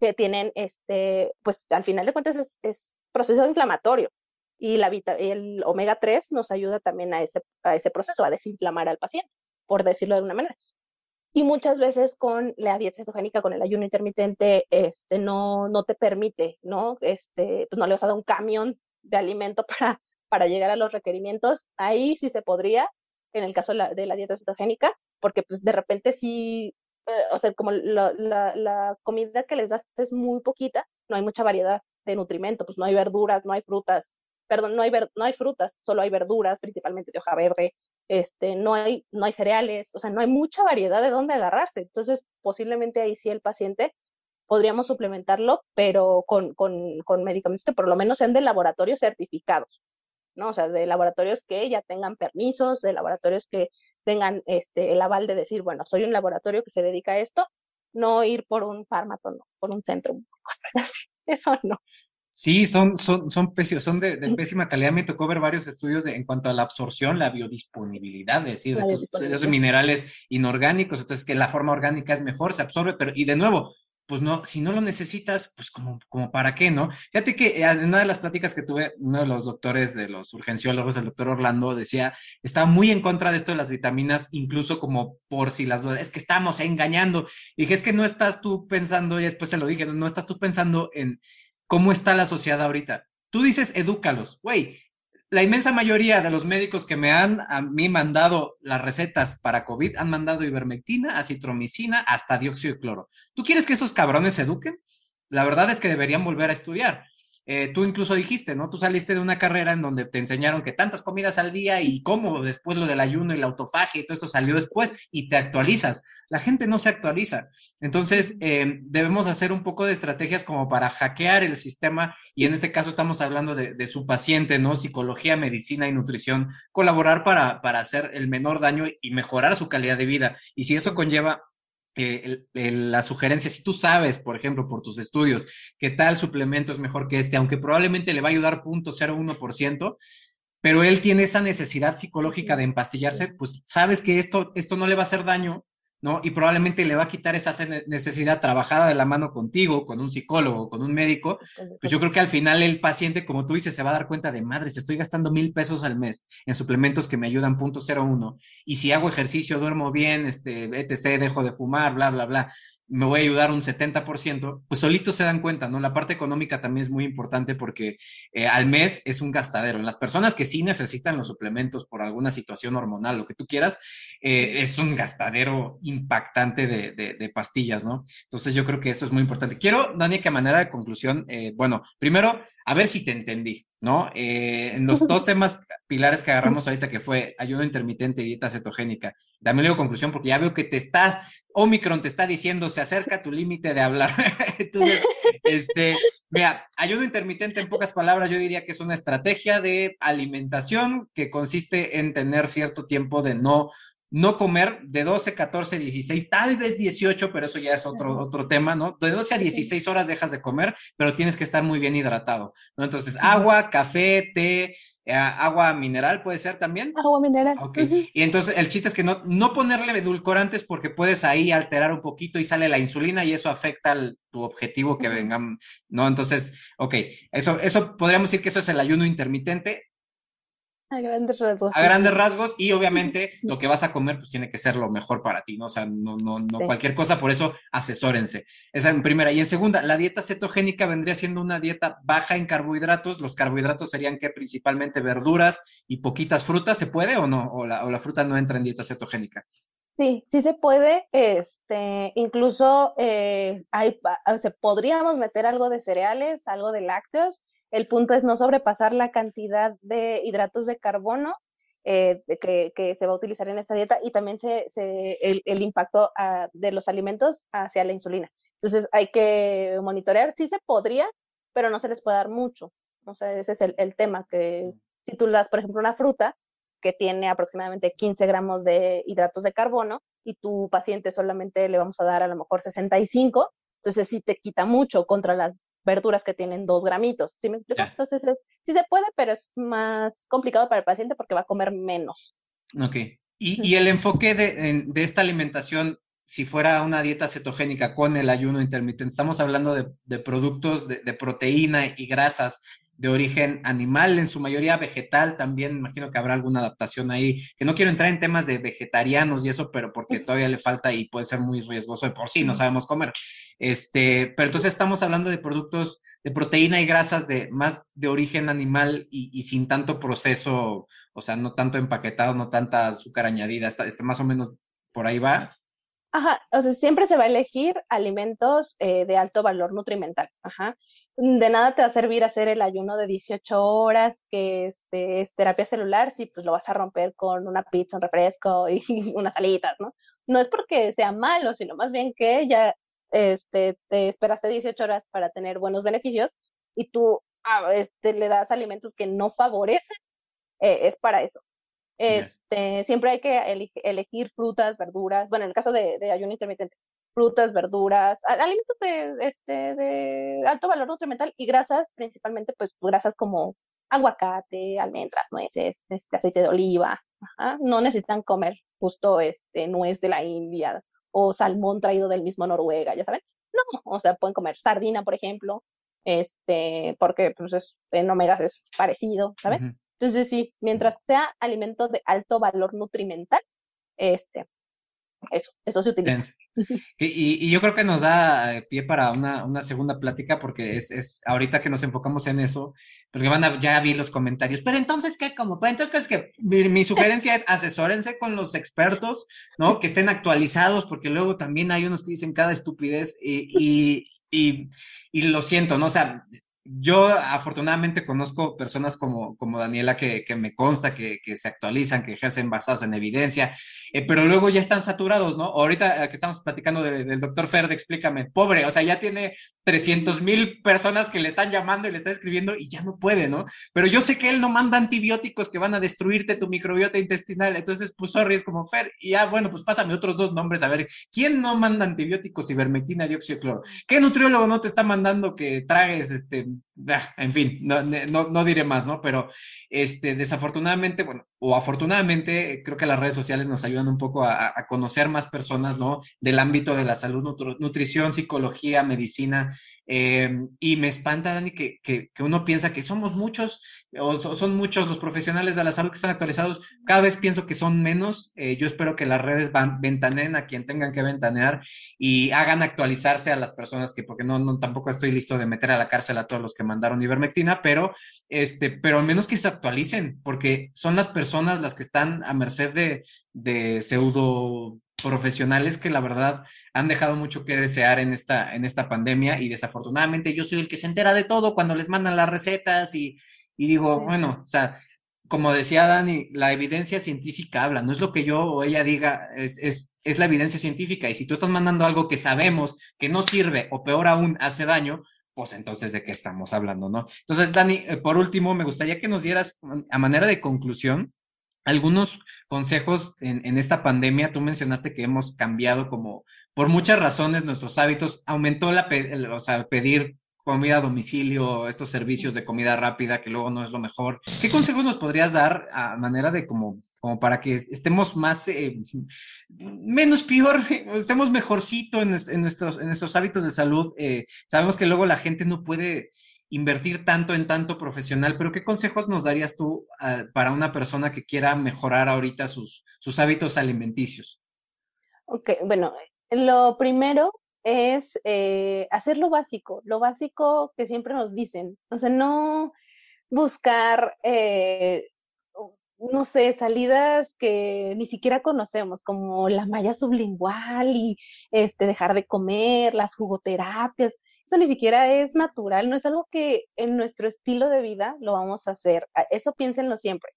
que tienen, este, pues al final de cuentas es, es proceso inflamatorio y la el omega 3 nos ayuda también a ese, a ese proceso, a desinflamar al paciente, por decirlo de una manera. Y muchas veces con la dieta cetogénica, con el ayuno intermitente, este, no, no te permite, ¿no? Este, pues no le vas a dar un camión de alimento (laughs) para, para llegar a los requerimientos. Ahí sí se podría, en el caso de la, de la dieta cetogénica, porque pues de repente sí, eh, o sea, como la, comida que les das es muy poquita, no hay mucha variedad de nutrimento, pues no hay verduras, no hay frutas, perdón, no hay, ver, no hay frutas, solo hay verduras, principalmente de hoja verde, este, no hay, no hay cereales, o sea, no hay mucha variedad de dónde agarrarse. Entonces, posiblemente ahí sí el paciente podríamos suplementarlo, pero con, con, con medicamentos que por lo menos sean de laboratorios certificados, ¿no? O sea, de laboratorios que ya tengan permisos, de laboratorios que tengan este, el aval de decir, bueno, soy un laboratorio que se dedica a esto, no ir por un fármaco, no, por un centro, (laughs) eso no. Sí, son, son, son, son de, de, pésima calidad. Me tocó ver varios estudios de, en cuanto a la absorción, la biodisponibilidad, es decir, de estos, minerales inorgánicos. Entonces, que la forma orgánica es mejor, se absorbe, pero, y de nuevo, pues no, si no lo necesitas, pues como, como para qué, ¿no? Fíjate que eh, en una de las pláticas que tuve, uno de los doctores de los urgenciólogos, el doctor Orlando, decía, estaba muy en contra de esto de las vitaminas, incluso como por si las dudas, es que estamos engañando. Y dije, es que no estás tú pensando, y después se lo dije, no estás tú pensando en, cómo está la sociedad ahorita. Tú dices, edúcalos. Güey, la inmensa mayoría de los médicos que me han a mí mandado las recetas para COVID han mandado ivermectina, acitromicina, hasta dióxido de cloro. ¿Tú quieres que esos cabrones se eduquen? La verdad es que deberían volver a estudiar. Eh, tú incluso dijiste, ¿no? Tú saliste de una carrera en donde te enseñaron que tantas comidas al día y cómo después lo del ayuno y la autofagia y todo esto salió después y te actualizas. La gente no se actualiza. Entonces, eh, debemos hacer un poco de estrategias como para hackear el sistema y en este caso estamos hablando de, de su paciente, ¿no? Psicología, medicina y nutrición, colaborar para, para hacer el menor daño y mejorar su calidad de vida. Y si eso conlleva eh, la sugerencia, si tú sabes, por ejemplo, por tus estudios, que tal suplemento es mejor que este, aunque probablemente le va a ayudar 0.01%, pero él tiene esa necesidad psicológica de empastillarse, pues sabes que esto, esto no le va a hacer daño ¿no? Y probablemente le va a quitar esa necesidad trabajada de la mano contigo, con un psicólogo, con un médico, pues yo creo que al final el paciente, como tú dices, se va a dar cuenta de, madre, estoy gastando mil pesos al mes en suplementos que me ayudan punto cero uno, y si hago ejercicio, duermo bien, este, etc., dejo de fumar, bla, bla, bla, me voy a ayudar un 70%, pues solitos se dan cuenta, ¿no? La parte económica también es muy importante porque eh, al mes es un gastadero. En las personas que sí necesitan los suplementos por alguna situación hormonal, lo que tú quieras, eh, es un gastadero impactante de, de, pastillas, ¿no? Entonces yo creo que eso es muy importante. Quiero, Dani, que a manera de conclusión, eh, bueno, primero, a ver si te entendí, ¿no? Eh, en (laughs) los dos temas pilares que agarramos (laughs) ahorita, que fue ayuno intermitente y dieta cetogénica, dame luego conclusión, porque ya veo que te está, Omicron te está diciendo, se acerca tu límite de hablar. (laughs) Entonces, este, mira, ayuno intermitente, en pocas palabras, yo diría que es una estrategia de alimentación que consiste en tener cierto tiempo de no no comer de 12, 14, 16, tal vez 18, pero eso ya es otro, otro tema, ¿no? De 12 a 16 horas dejas de comer, pero tienes que estar muy bien hidratado, ¿no? Entonces, agua, café, té, eh, agua mineral puede ser también. Agua mineral. Ok. Y entonces el chiste es que no, no ponerle edulcorantes porque puedes ahí alterar un poquito y sale la insulina y eso afecta al, tu objetivo que vengan, ¿no? Entonces, ok, eso, eso podríamos decir que eso es el ayuno intermitente. A grandes rasgos. A grandes rasgos y obviamente (laughs) lo que vas a comer pues tiene que ser lo mejor para ti, ¿no? O sea, no, no, no cualquier cosa, por eso asesórense. Esa en primera. Y en segunda, la dieta cetogénica vendría siendo una dieta baja en carbohidratos. Los carbohidratos serían que principalmente verduras y poquitas frutas, ¿se puede o no? O la, o la fruta no entra en dieta cetogénica. Sí, sí se puede. Este, incluso eh, hay, se podríamos meter algo de cereales, algo de lácteos, el punto es no sobrepasar la cantidad de hidratos de carbono eh, que, se va a utilizar en esta dieta y también se, el, impacto ah, de los alimentos hacia la insulina. Entonces hay que monitorear, sí se podría, pero no se les puede dar mucho. O sea, ese es el, tema, que si tú le das, por ejemplo, una fruta que tiene aproximadamente 15 gramos de hidratos de carbono y tu paciente solamente le vamos a dar a lo mejor 65, entonces sí te quita mucho contra las verduras que tienen dos gramitos, ¿sí me explico? Entonces es, sí se puede, pero es más complicado para el paciente porque va a comer menos. Ok. Y, y el enfoque de, de, esta alimentación, si fuera una dieta cetogénica con el ayuno intermitente, estamos hablando de, de productos de, de, proteína y grasas de origen animal, en su mayoría vegetal también, imagino que habrá alguna adaptación ahí, que no quiero entrar en temas de vegetarianos y eso, pero porque todavía le falta y puede ser muy riesgoso de por sí, no sabemos comer. Este, pero entonces estamos hablando de productos de proteína y grasas de más de origen animal y, y sin tanto proceso, o sea, no tanto empaquetado, no tanta azúcar añadida, está, está más o menos por ahí va. Ajá, o sea, siempre se va a elegir alimentos eh, de alto valor nutrimental. Ajá. De nada te va a servir hacer el ayuno de 18 horas, que este, es terapia celular, si pues lo vas a romper con una pizza, un refresco y (laughs) unas alitas, ¿no? No es porque sea malo, sino más bien que ya este, te esperaste 18 horas para tener buenos beneficios y tú este, le das alimentos que no favorecen, eh, es para eso. Este, siempre hay que elegir frutas, verduras, bueno, en el caso de, de ayuno intermitente, frutas, verduras, alimentos de, este, de alto valor nutrimental y grasas, principalmente pues grasas como aguacate, almendras, nueces, este, aceite de oliva, Ajá. no necesitan comer justo este nuez de la India o salmón traído del mismo Noruega, ya saben, no, o sea, pueden comer sardina, por ejemplo, este, porque pues es, en omegas es parecido, ¿saben? Uh -huh. Entonces, sí, mientras sea alimento de alto valor nutrimental, este, eso, eso se utiliza. Y, yo creo que nos da eh, pie para una, una segunda plática porque es, es, ahorita que nos enfocamos en eso, porque van a, ya vi los comentarios, pero entonces, ¿qué? Como, pues entonces, es que mi, mi, sugerencia es asesórense con los expertos, ¿no? Que estén actualizados, porque luego también hay unos que dicen cada estupidez y, y, y, y lo siento, ¿no? O sea, yo afortunadamente conozco personas como, como Daniela que, que me consta que, que, se actualizan, que ejercen basados en evidencia, eh, pero luego ya están saturados, ¿no? Ahorita que estamos platicando de, del doctor Ferde, explícame, pobre, o sea, ya tiene 300 mil personas que le están llamando y le están escribiendo y ya no puede, ¿no? Pero yo sé que él no manda antibióticos que van a destruirte tu microbiota intestinal, entonces, pues, sorry, es como Fer, y ya, bueno, pues pásame otros dos nombres, a ver, ¿quién no manda antibióticos, ivermectina, dióxido de cloro? ¿Qué nutriólogo no te está mandando que tragues, este, en fin, no, no, no, diré más, ¿no? Pero este, desafortunadamente, bueno, o afortunadamente, creo que las redes sociales nos ayudan un poco a, conocer más personas, ¿no? Del ámbito de la salud, nutri nutrición, psicología, medicina. Eh, y me espanta, Dani, que, que, uno piensa que somos muchos, o son muchos los profesionales de la salud que están actualizados. Cada vez pienso que son menos. Eh, yo espero que las redes van, ventanen a quien tengan que ventanear y hagan actualizarse a las personas que, porque no, no tampoco estoy listo de meter a la cárcel a todos los que mandaron ivermectina, pero, este, pero al menos que se actualicen, porque son las personas las que están a merced de, de pseudo profesionales que la verdad han dejado mucho que desear en esta, en esta pandemia y desafortunadamente yo soy el que se entera de todo cuando les mandan las recetas y, y digo, bueno, o sea, como decía Dani, la evidencia científica habla, no es lo que yo o ella diga, es, es, es la evidencia científica y si tú estás mandando algo que sabemos que no sirve o peor aún hace daño, pues entonces de qué estamos hablando, ¿no? Entonces, Dani, eh, por último, me gustaría que nos dieras a manera de conclusión algunos consejos en, esta pandemia. Tú mencionaste que hemos cambiado como por muchas razones nuestros hábitos, aumentó la, o sea, pedir comida a domicilio, estos servicios de comida rápida que luego no es lo mejor. ¿Qué consejos nos podrías dar a manera de como como para que estemos más, eh, menos peor, (laughs) estemos mejorcito en, en, nuestros, en nuestros hábitos de salud. Eh, sabemos que luego la gente no puede invertir tanto en tanto profesional, pero ¿qué consejos nos darías tú uh, para una persona que quiera mejorar ahorita sus, sus hábitos alimenticios? Ok, bueno, lo primero es eh, hacer lo básico, lo básico que siempre nos dicen, o sea, no buscar eh, no sé, salidas que ni siquiera conocemos, como la malla sublingual y este dejar de comer, las jugoterapias. Eso ni siquiera es natural, no es algo que en nuestro estilo de vida lo vamos a hacer. Eso piénsenlo siempre.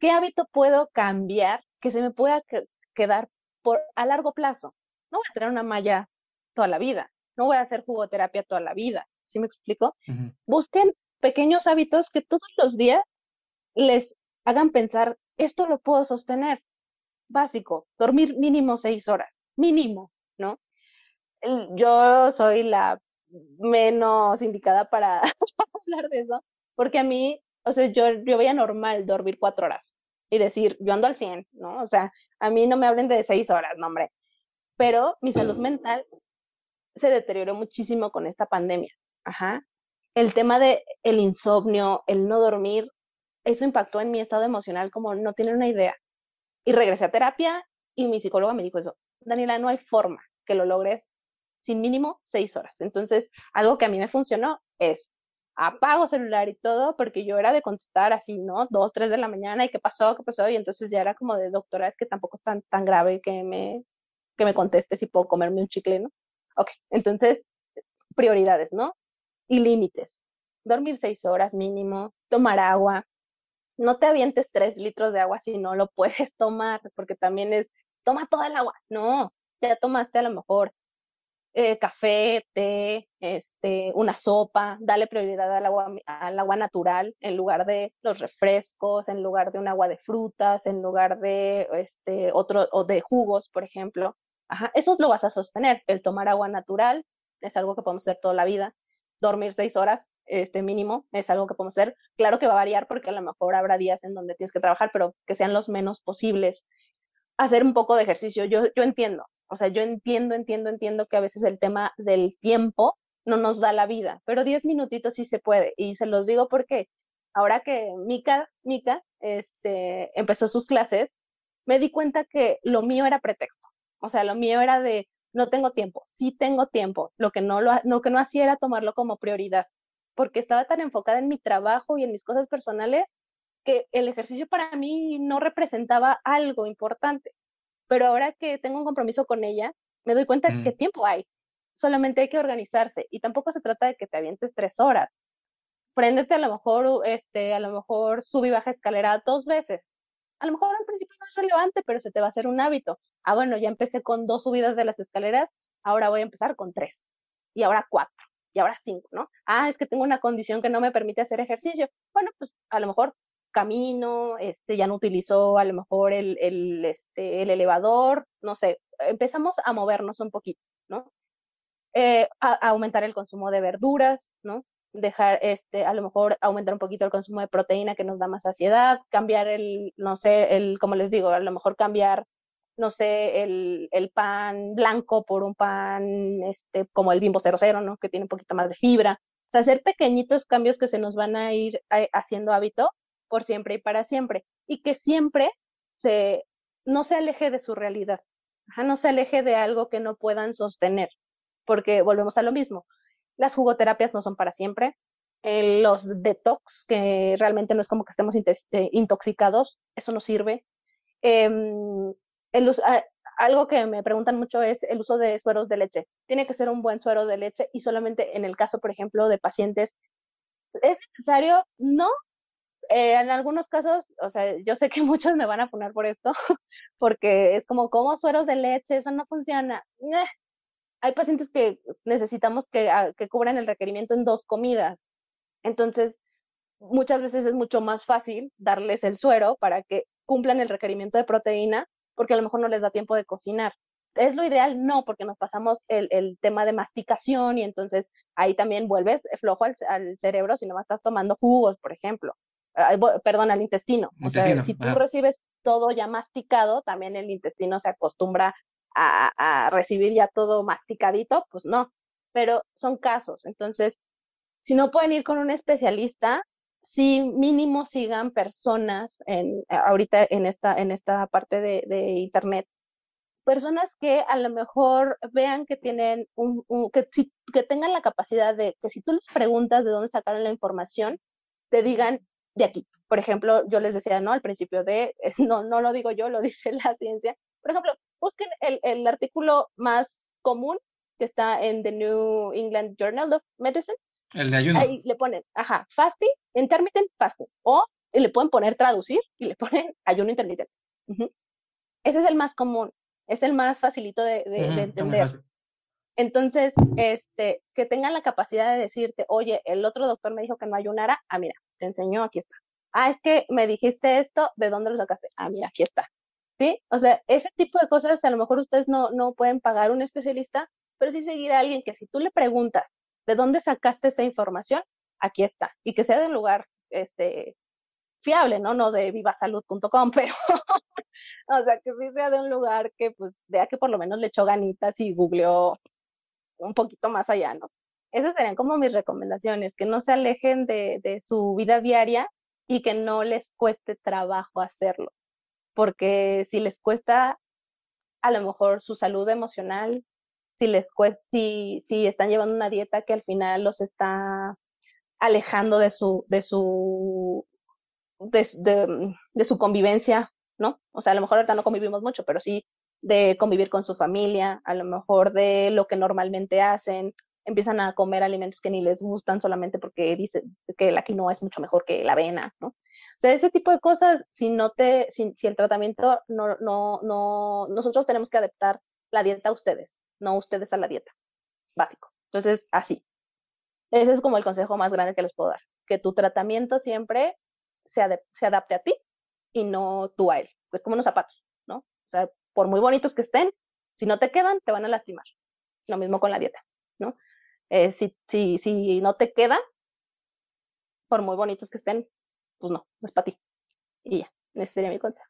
¿Qué hábito puedo cambiar que se me pueda que quedar por a largo plazo? No voy a tener una malla toda la vida, no voy a hacer jugoterapia toda la vida. ¿Sí me explico? Uh -huh. Busquen pequeños hábitos que todos los días les hagan pensar, esto lo puedo sostener. Básico, dormir mínimo seis horas, mínimo, ¿no? Yo soy la menos indicada para (laughs) hablar de eso, porque a mí, o sea, yo, yo veía normal dormir cuatro horas y decir, yo ando al 100, ¿no? O sea, a mí no me hablen de seis horas, no, hombre. Pero mi salud mental se deterioró muchísimo con esta pandemia. Ajá. El tema de el insomnio, el no dormir, eso impactó en mi estado emocional como no tienen una idea. Y regresé a terapia y mi psicóloga me dijo eso, Daniela, no hay forma que lo logres sin mínimo seis horas. Entonces, algo que a mí me funcionó es apago celular y todo, porque yo era de contestar así, ¿no? Dos, tres de la mañana, ¿y qué pasó? ¿Qué pasó? Y entonces ya era como de doctora, es que tampoco es tan, tan grave que me, que me conteste si puedo comerme un chicle, ¿no? Ok, entonces, prioridades, ¿no? Y límites. Dormir seis horas mínimo, tomar agua. No te avientes tres litros de agua si no lo puedes (laughs) tomar, porque también es, toma toda el agua. No, ya tomaste a lo mejor eh, café, té, este, una sopa, dale prioridad al agua, al agua natural en lugar de los refrescos, en lugar de un agua de frutas, en lugar de este, otro, o de jugos, por ejemplo. Ajá, eso lo vas a sostener. El tomar agua natural es algo que podemos hacer toda la vida. Dormir seis horas, este mínimo, es algo que podemos hacer. Claro que va a variar porque a lo mejor habrá días en donde tienes que trabajar, pero que sean los menos posibles. Hacer un poco de ejercicio. Yo, yo entiendo, o sea, yo entiendo, entiendo, entiendo que a veces el tema del tiempo no nos da la vida, pero diez minutitos sí se puede. Y se los digo porque ahora que Mika, Mika este, empezó sus clases, me di cuenta que lo mío era pretexto. O sea, lo mío era de no tengo tiempo, sí tengo tiempo. Lo que no, lo, que no hacía era tomarlo como prioridad, porque estaba tan enfocada en mi trabajo y en mis cosas personales que el ejercicio para mí no representaba algo importante pero ahora que tengo un compromiso con ella, me doy cuenta que tiempo hay. Solamente hay que organizarse y tampoco se trata de que te avientes tres horas. Préndete a lo mejor, este, a lo mejor sub y baja escalera dos veces. A lo mejor al principio no es relevante, pero se te va a hacer un hábito. Ah, bueno, ya empecé con dos subidas de las escaleras, ahora voy a empezar con tres. Y ahora cuatro. Y ahora cinco, ¿no? Ah, es que tengo una condición que no me permite hacer ejercicio. Bueno, pues a lo mejor camino, este, ya no utilizó a lo mejor el, el, este, el elevador, no sé, empezamos a movernos un poquito, ¿no? Eh, aumentar el consumo de verduras, ¿no? Dejar, este, a lo mejor aumentar un poquito el consumo de proteína que nos da más saciedad, cambiar el, no sé, el, como les digo, a lo mejor cambiar, no sé, el, el pan blanco por un pan, este, como el bimbo 00, ¿no? Que tiene un poquito más de fibra. O sea, hacer pequeñitos cambios que se nos van a ir eh, haciendo hábito por siempre y para siempre, y que siempre se, no se aleje de su realidad, no se aleje de algo que no puedan sostener, porque volvemos a lo mismo, las jugoterapias no son para siempre, los detox, que realmente no es como que estemos eh, intoxicados, eso no sirve. Em, algo que me preguntan mucho es el uso de sueros de leche. Tiene que ser un buen suero de leche y solamente en el caso, por ejemplo, de pacientes, ¿es necesario? No, eh, en algunos casos, o sea, yo sé que (laughs) muchos me van a poner por esto, (laughs) porque es como, como sueros de leche? Eso no funciona. Hay pacientes que necesitamos que, ah, que cubran el requerimiento en dos comidas. Entonces, muchas veces es mucho más fácil darles el suero para que cumplan el requerimiento de proteína, porque a lo mejor no les da tiempo de cocinar. ¿Es lo ideal? No, porque nos pasamos el, el tema de masticación y entonces ahí también vuelves flojo al, al cerebro si no estás tomando jugos, por ejemplo perdón, al intestino. O sea, si tú recibes todo ya masticado, también el intestino se acostumbra a, recibir ya todo masticadito, pues no. Pero son casos. Entonces, si no pueden ir con un especialista, si mínimo sigan personas en, ahorita en esta, en esta parte de, de internet personas que a lo mejor vean que tienen un, que, que tengan la capacidad de que si tú les preguntas de dónde sacaron la información, te digan de aquí. Por ejemplo, yo les decía, ¿no? Al principio de, (laughs) no, no lo digo yo, lo dice (laughs) la ciencia. Por ejemplo, busquen el, el artículo más común que está en The New England Journal of Medicine. El de ayuno. Ahí le ponen, ajá, fasting, intermittent fasting. O le pueden poner traducir y le ponen (laughs) ayuno intermitente. Ese es el más común, es el más facilito de, de, de entender. Entonces, este, que tengan la capacidad de decirte, oye, el otro doctor me dijo que no ayunara, ah, mira, te enseñó, aquí está. Ah, es que me dijiste esto, ¿de dónde lo sacaste? Ah, mira, aquí está. ¿Sí? O sea, ese tipo de cosas, a lo mejor ustedes no, no pueden pagar un especialista, pero sí seguir a alguien que si tú le preguntas ¿de dónde sacaste esa información? Aquí está. Y que sea de un lugar este, fiable, ¿no? No de vivasalud.com, (laughs) pero, o sea, que sí sea de un lugar que, pues, vea que por lo menos le echó ganitas y googleó un poquito más allá, ¿no? Esas serían como mis recomendaciones, que no se alejen de, de su vida diaria y que no les cueste trabajo hacerlo, porque si les cuesta a lo mejor su salud emocional, si les cuesta, si, si están llevando una dieta que al final los está alejando de su, de su, de, de, su convivencia, ¿no? O sea, a lo mejor ahorita no convivimos mucho, pero sí de convivir con su familia, a lo mejor de lo que normalmente hacen, empiezan a comer alimentos que ni les gustan solamente porque dicen que la quinoa es mucho mejor que la avena, ¿no? O sea, ese tipo de cosas, si no te, si, si el tratamiento no, no, no, nosotros tenemos que adaptar la dieta a ustedes, no ustedes a la dieta, básico. Entonces, así. Ese es como el consejo más grande que les puedo dar, que tu tratamiento siempre se, se adapte a ti y no tú a él. Es como unos zapatos, ¿no? O sea, por muy bonitos que estén, si no te quedan, te van a lastimar. Lo mismo con la dieta, ¿no? Eh, si, si, si no te queda, por muy bonitos que estén, pues no, no es para ti. Y ya, ese sería mi consejo.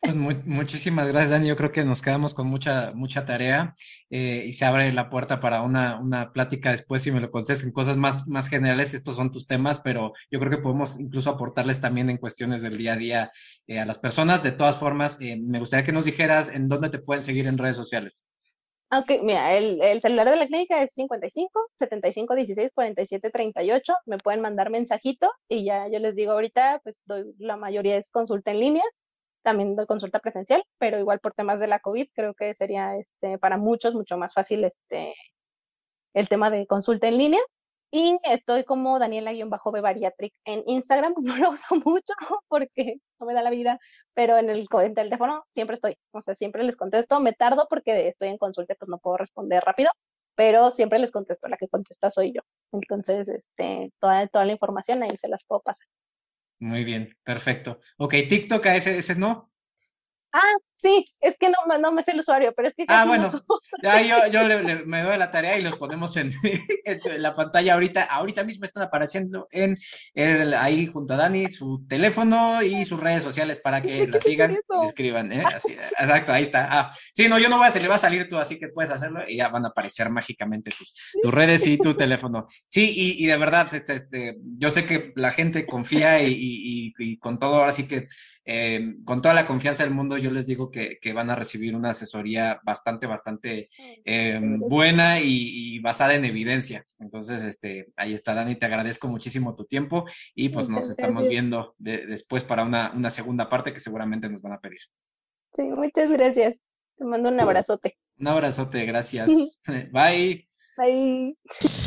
Pues muchísimas gracias, Dani. Yo creo que nos quedamos con mucha, mucha tarea eh, y se abre la puerta para una, una plática después, si me lo concedes, cosas más, más generales. Estos son tus temas, pero yo creo que podemos incluso aportarles también en cuestiones del día a día eh, a las personas. De todas formas, eh, me gustaría que nos dijeras en dónde te pueden seguir en redes sociales. Ok, mira, el, el, celular de la clínica es 55 75 16 47 38. Me pueden mandar mensajito y ya yo les digo ahorita, pues doy, la mayoría es consulta en línea también doy consulta presencial, pero igual por temas de la COVID creo que sería este, para muchos mucho más fácil este, el tema de consulta en línea. Y estoy como Daniela-B Bariatric en Instagram, (laughs) no lo uso mucho porque no me da la vida, pero en el, en el teléfono siempre estoy, o sea, siempre les contesto, me tardo porque estoy en consulta, pues no puedo responder rápido, pero siempre les contesto, la que contesta soy yo. Entonces, este, toda, toda la información ahí se las puedo pasar. Muy bien, perfecto. Ok, TikTok a ese, ese no. Ah, sí, es que no, no me sé el usuario, pero es que... Ah, bueno, ya yo, yo le, me doy la tarea y los ponemos (laughs) en, la pantalla ahorita. Ahorita mismo están apareciendo en el, ahí junto a Dani su teléfono y sus redes sociales para que (laughs) la sigan y escriban. ¿eh? Así, (laughs) exacto, ahí está. Ah, sí, no, yo no voy a hacer, le va a salir tú, así que puedes hacerlo y ya van a aparecer mágicamente tus, tus redes y tu teléfono. Sí, y, y de verdad, este, yo sé que la gente confía y, y, y con todo, ahora sí que eh, con toda la confianza del mundo, yo les digo que, van a recibir una asesoría bastante, bastante eh, buena y, basada en evidencia. Entonces, este, ahí está, Dani, te agradezco muchísimo tu tiempo y pues nos estamos viendo después para una, una segunda parte que seguramente nos van a pedir. Sí, muchas gracias. Te mando un abrazote. Un abrazote, (laughs) gracias. (laughs) Bye. Bye. (laughs)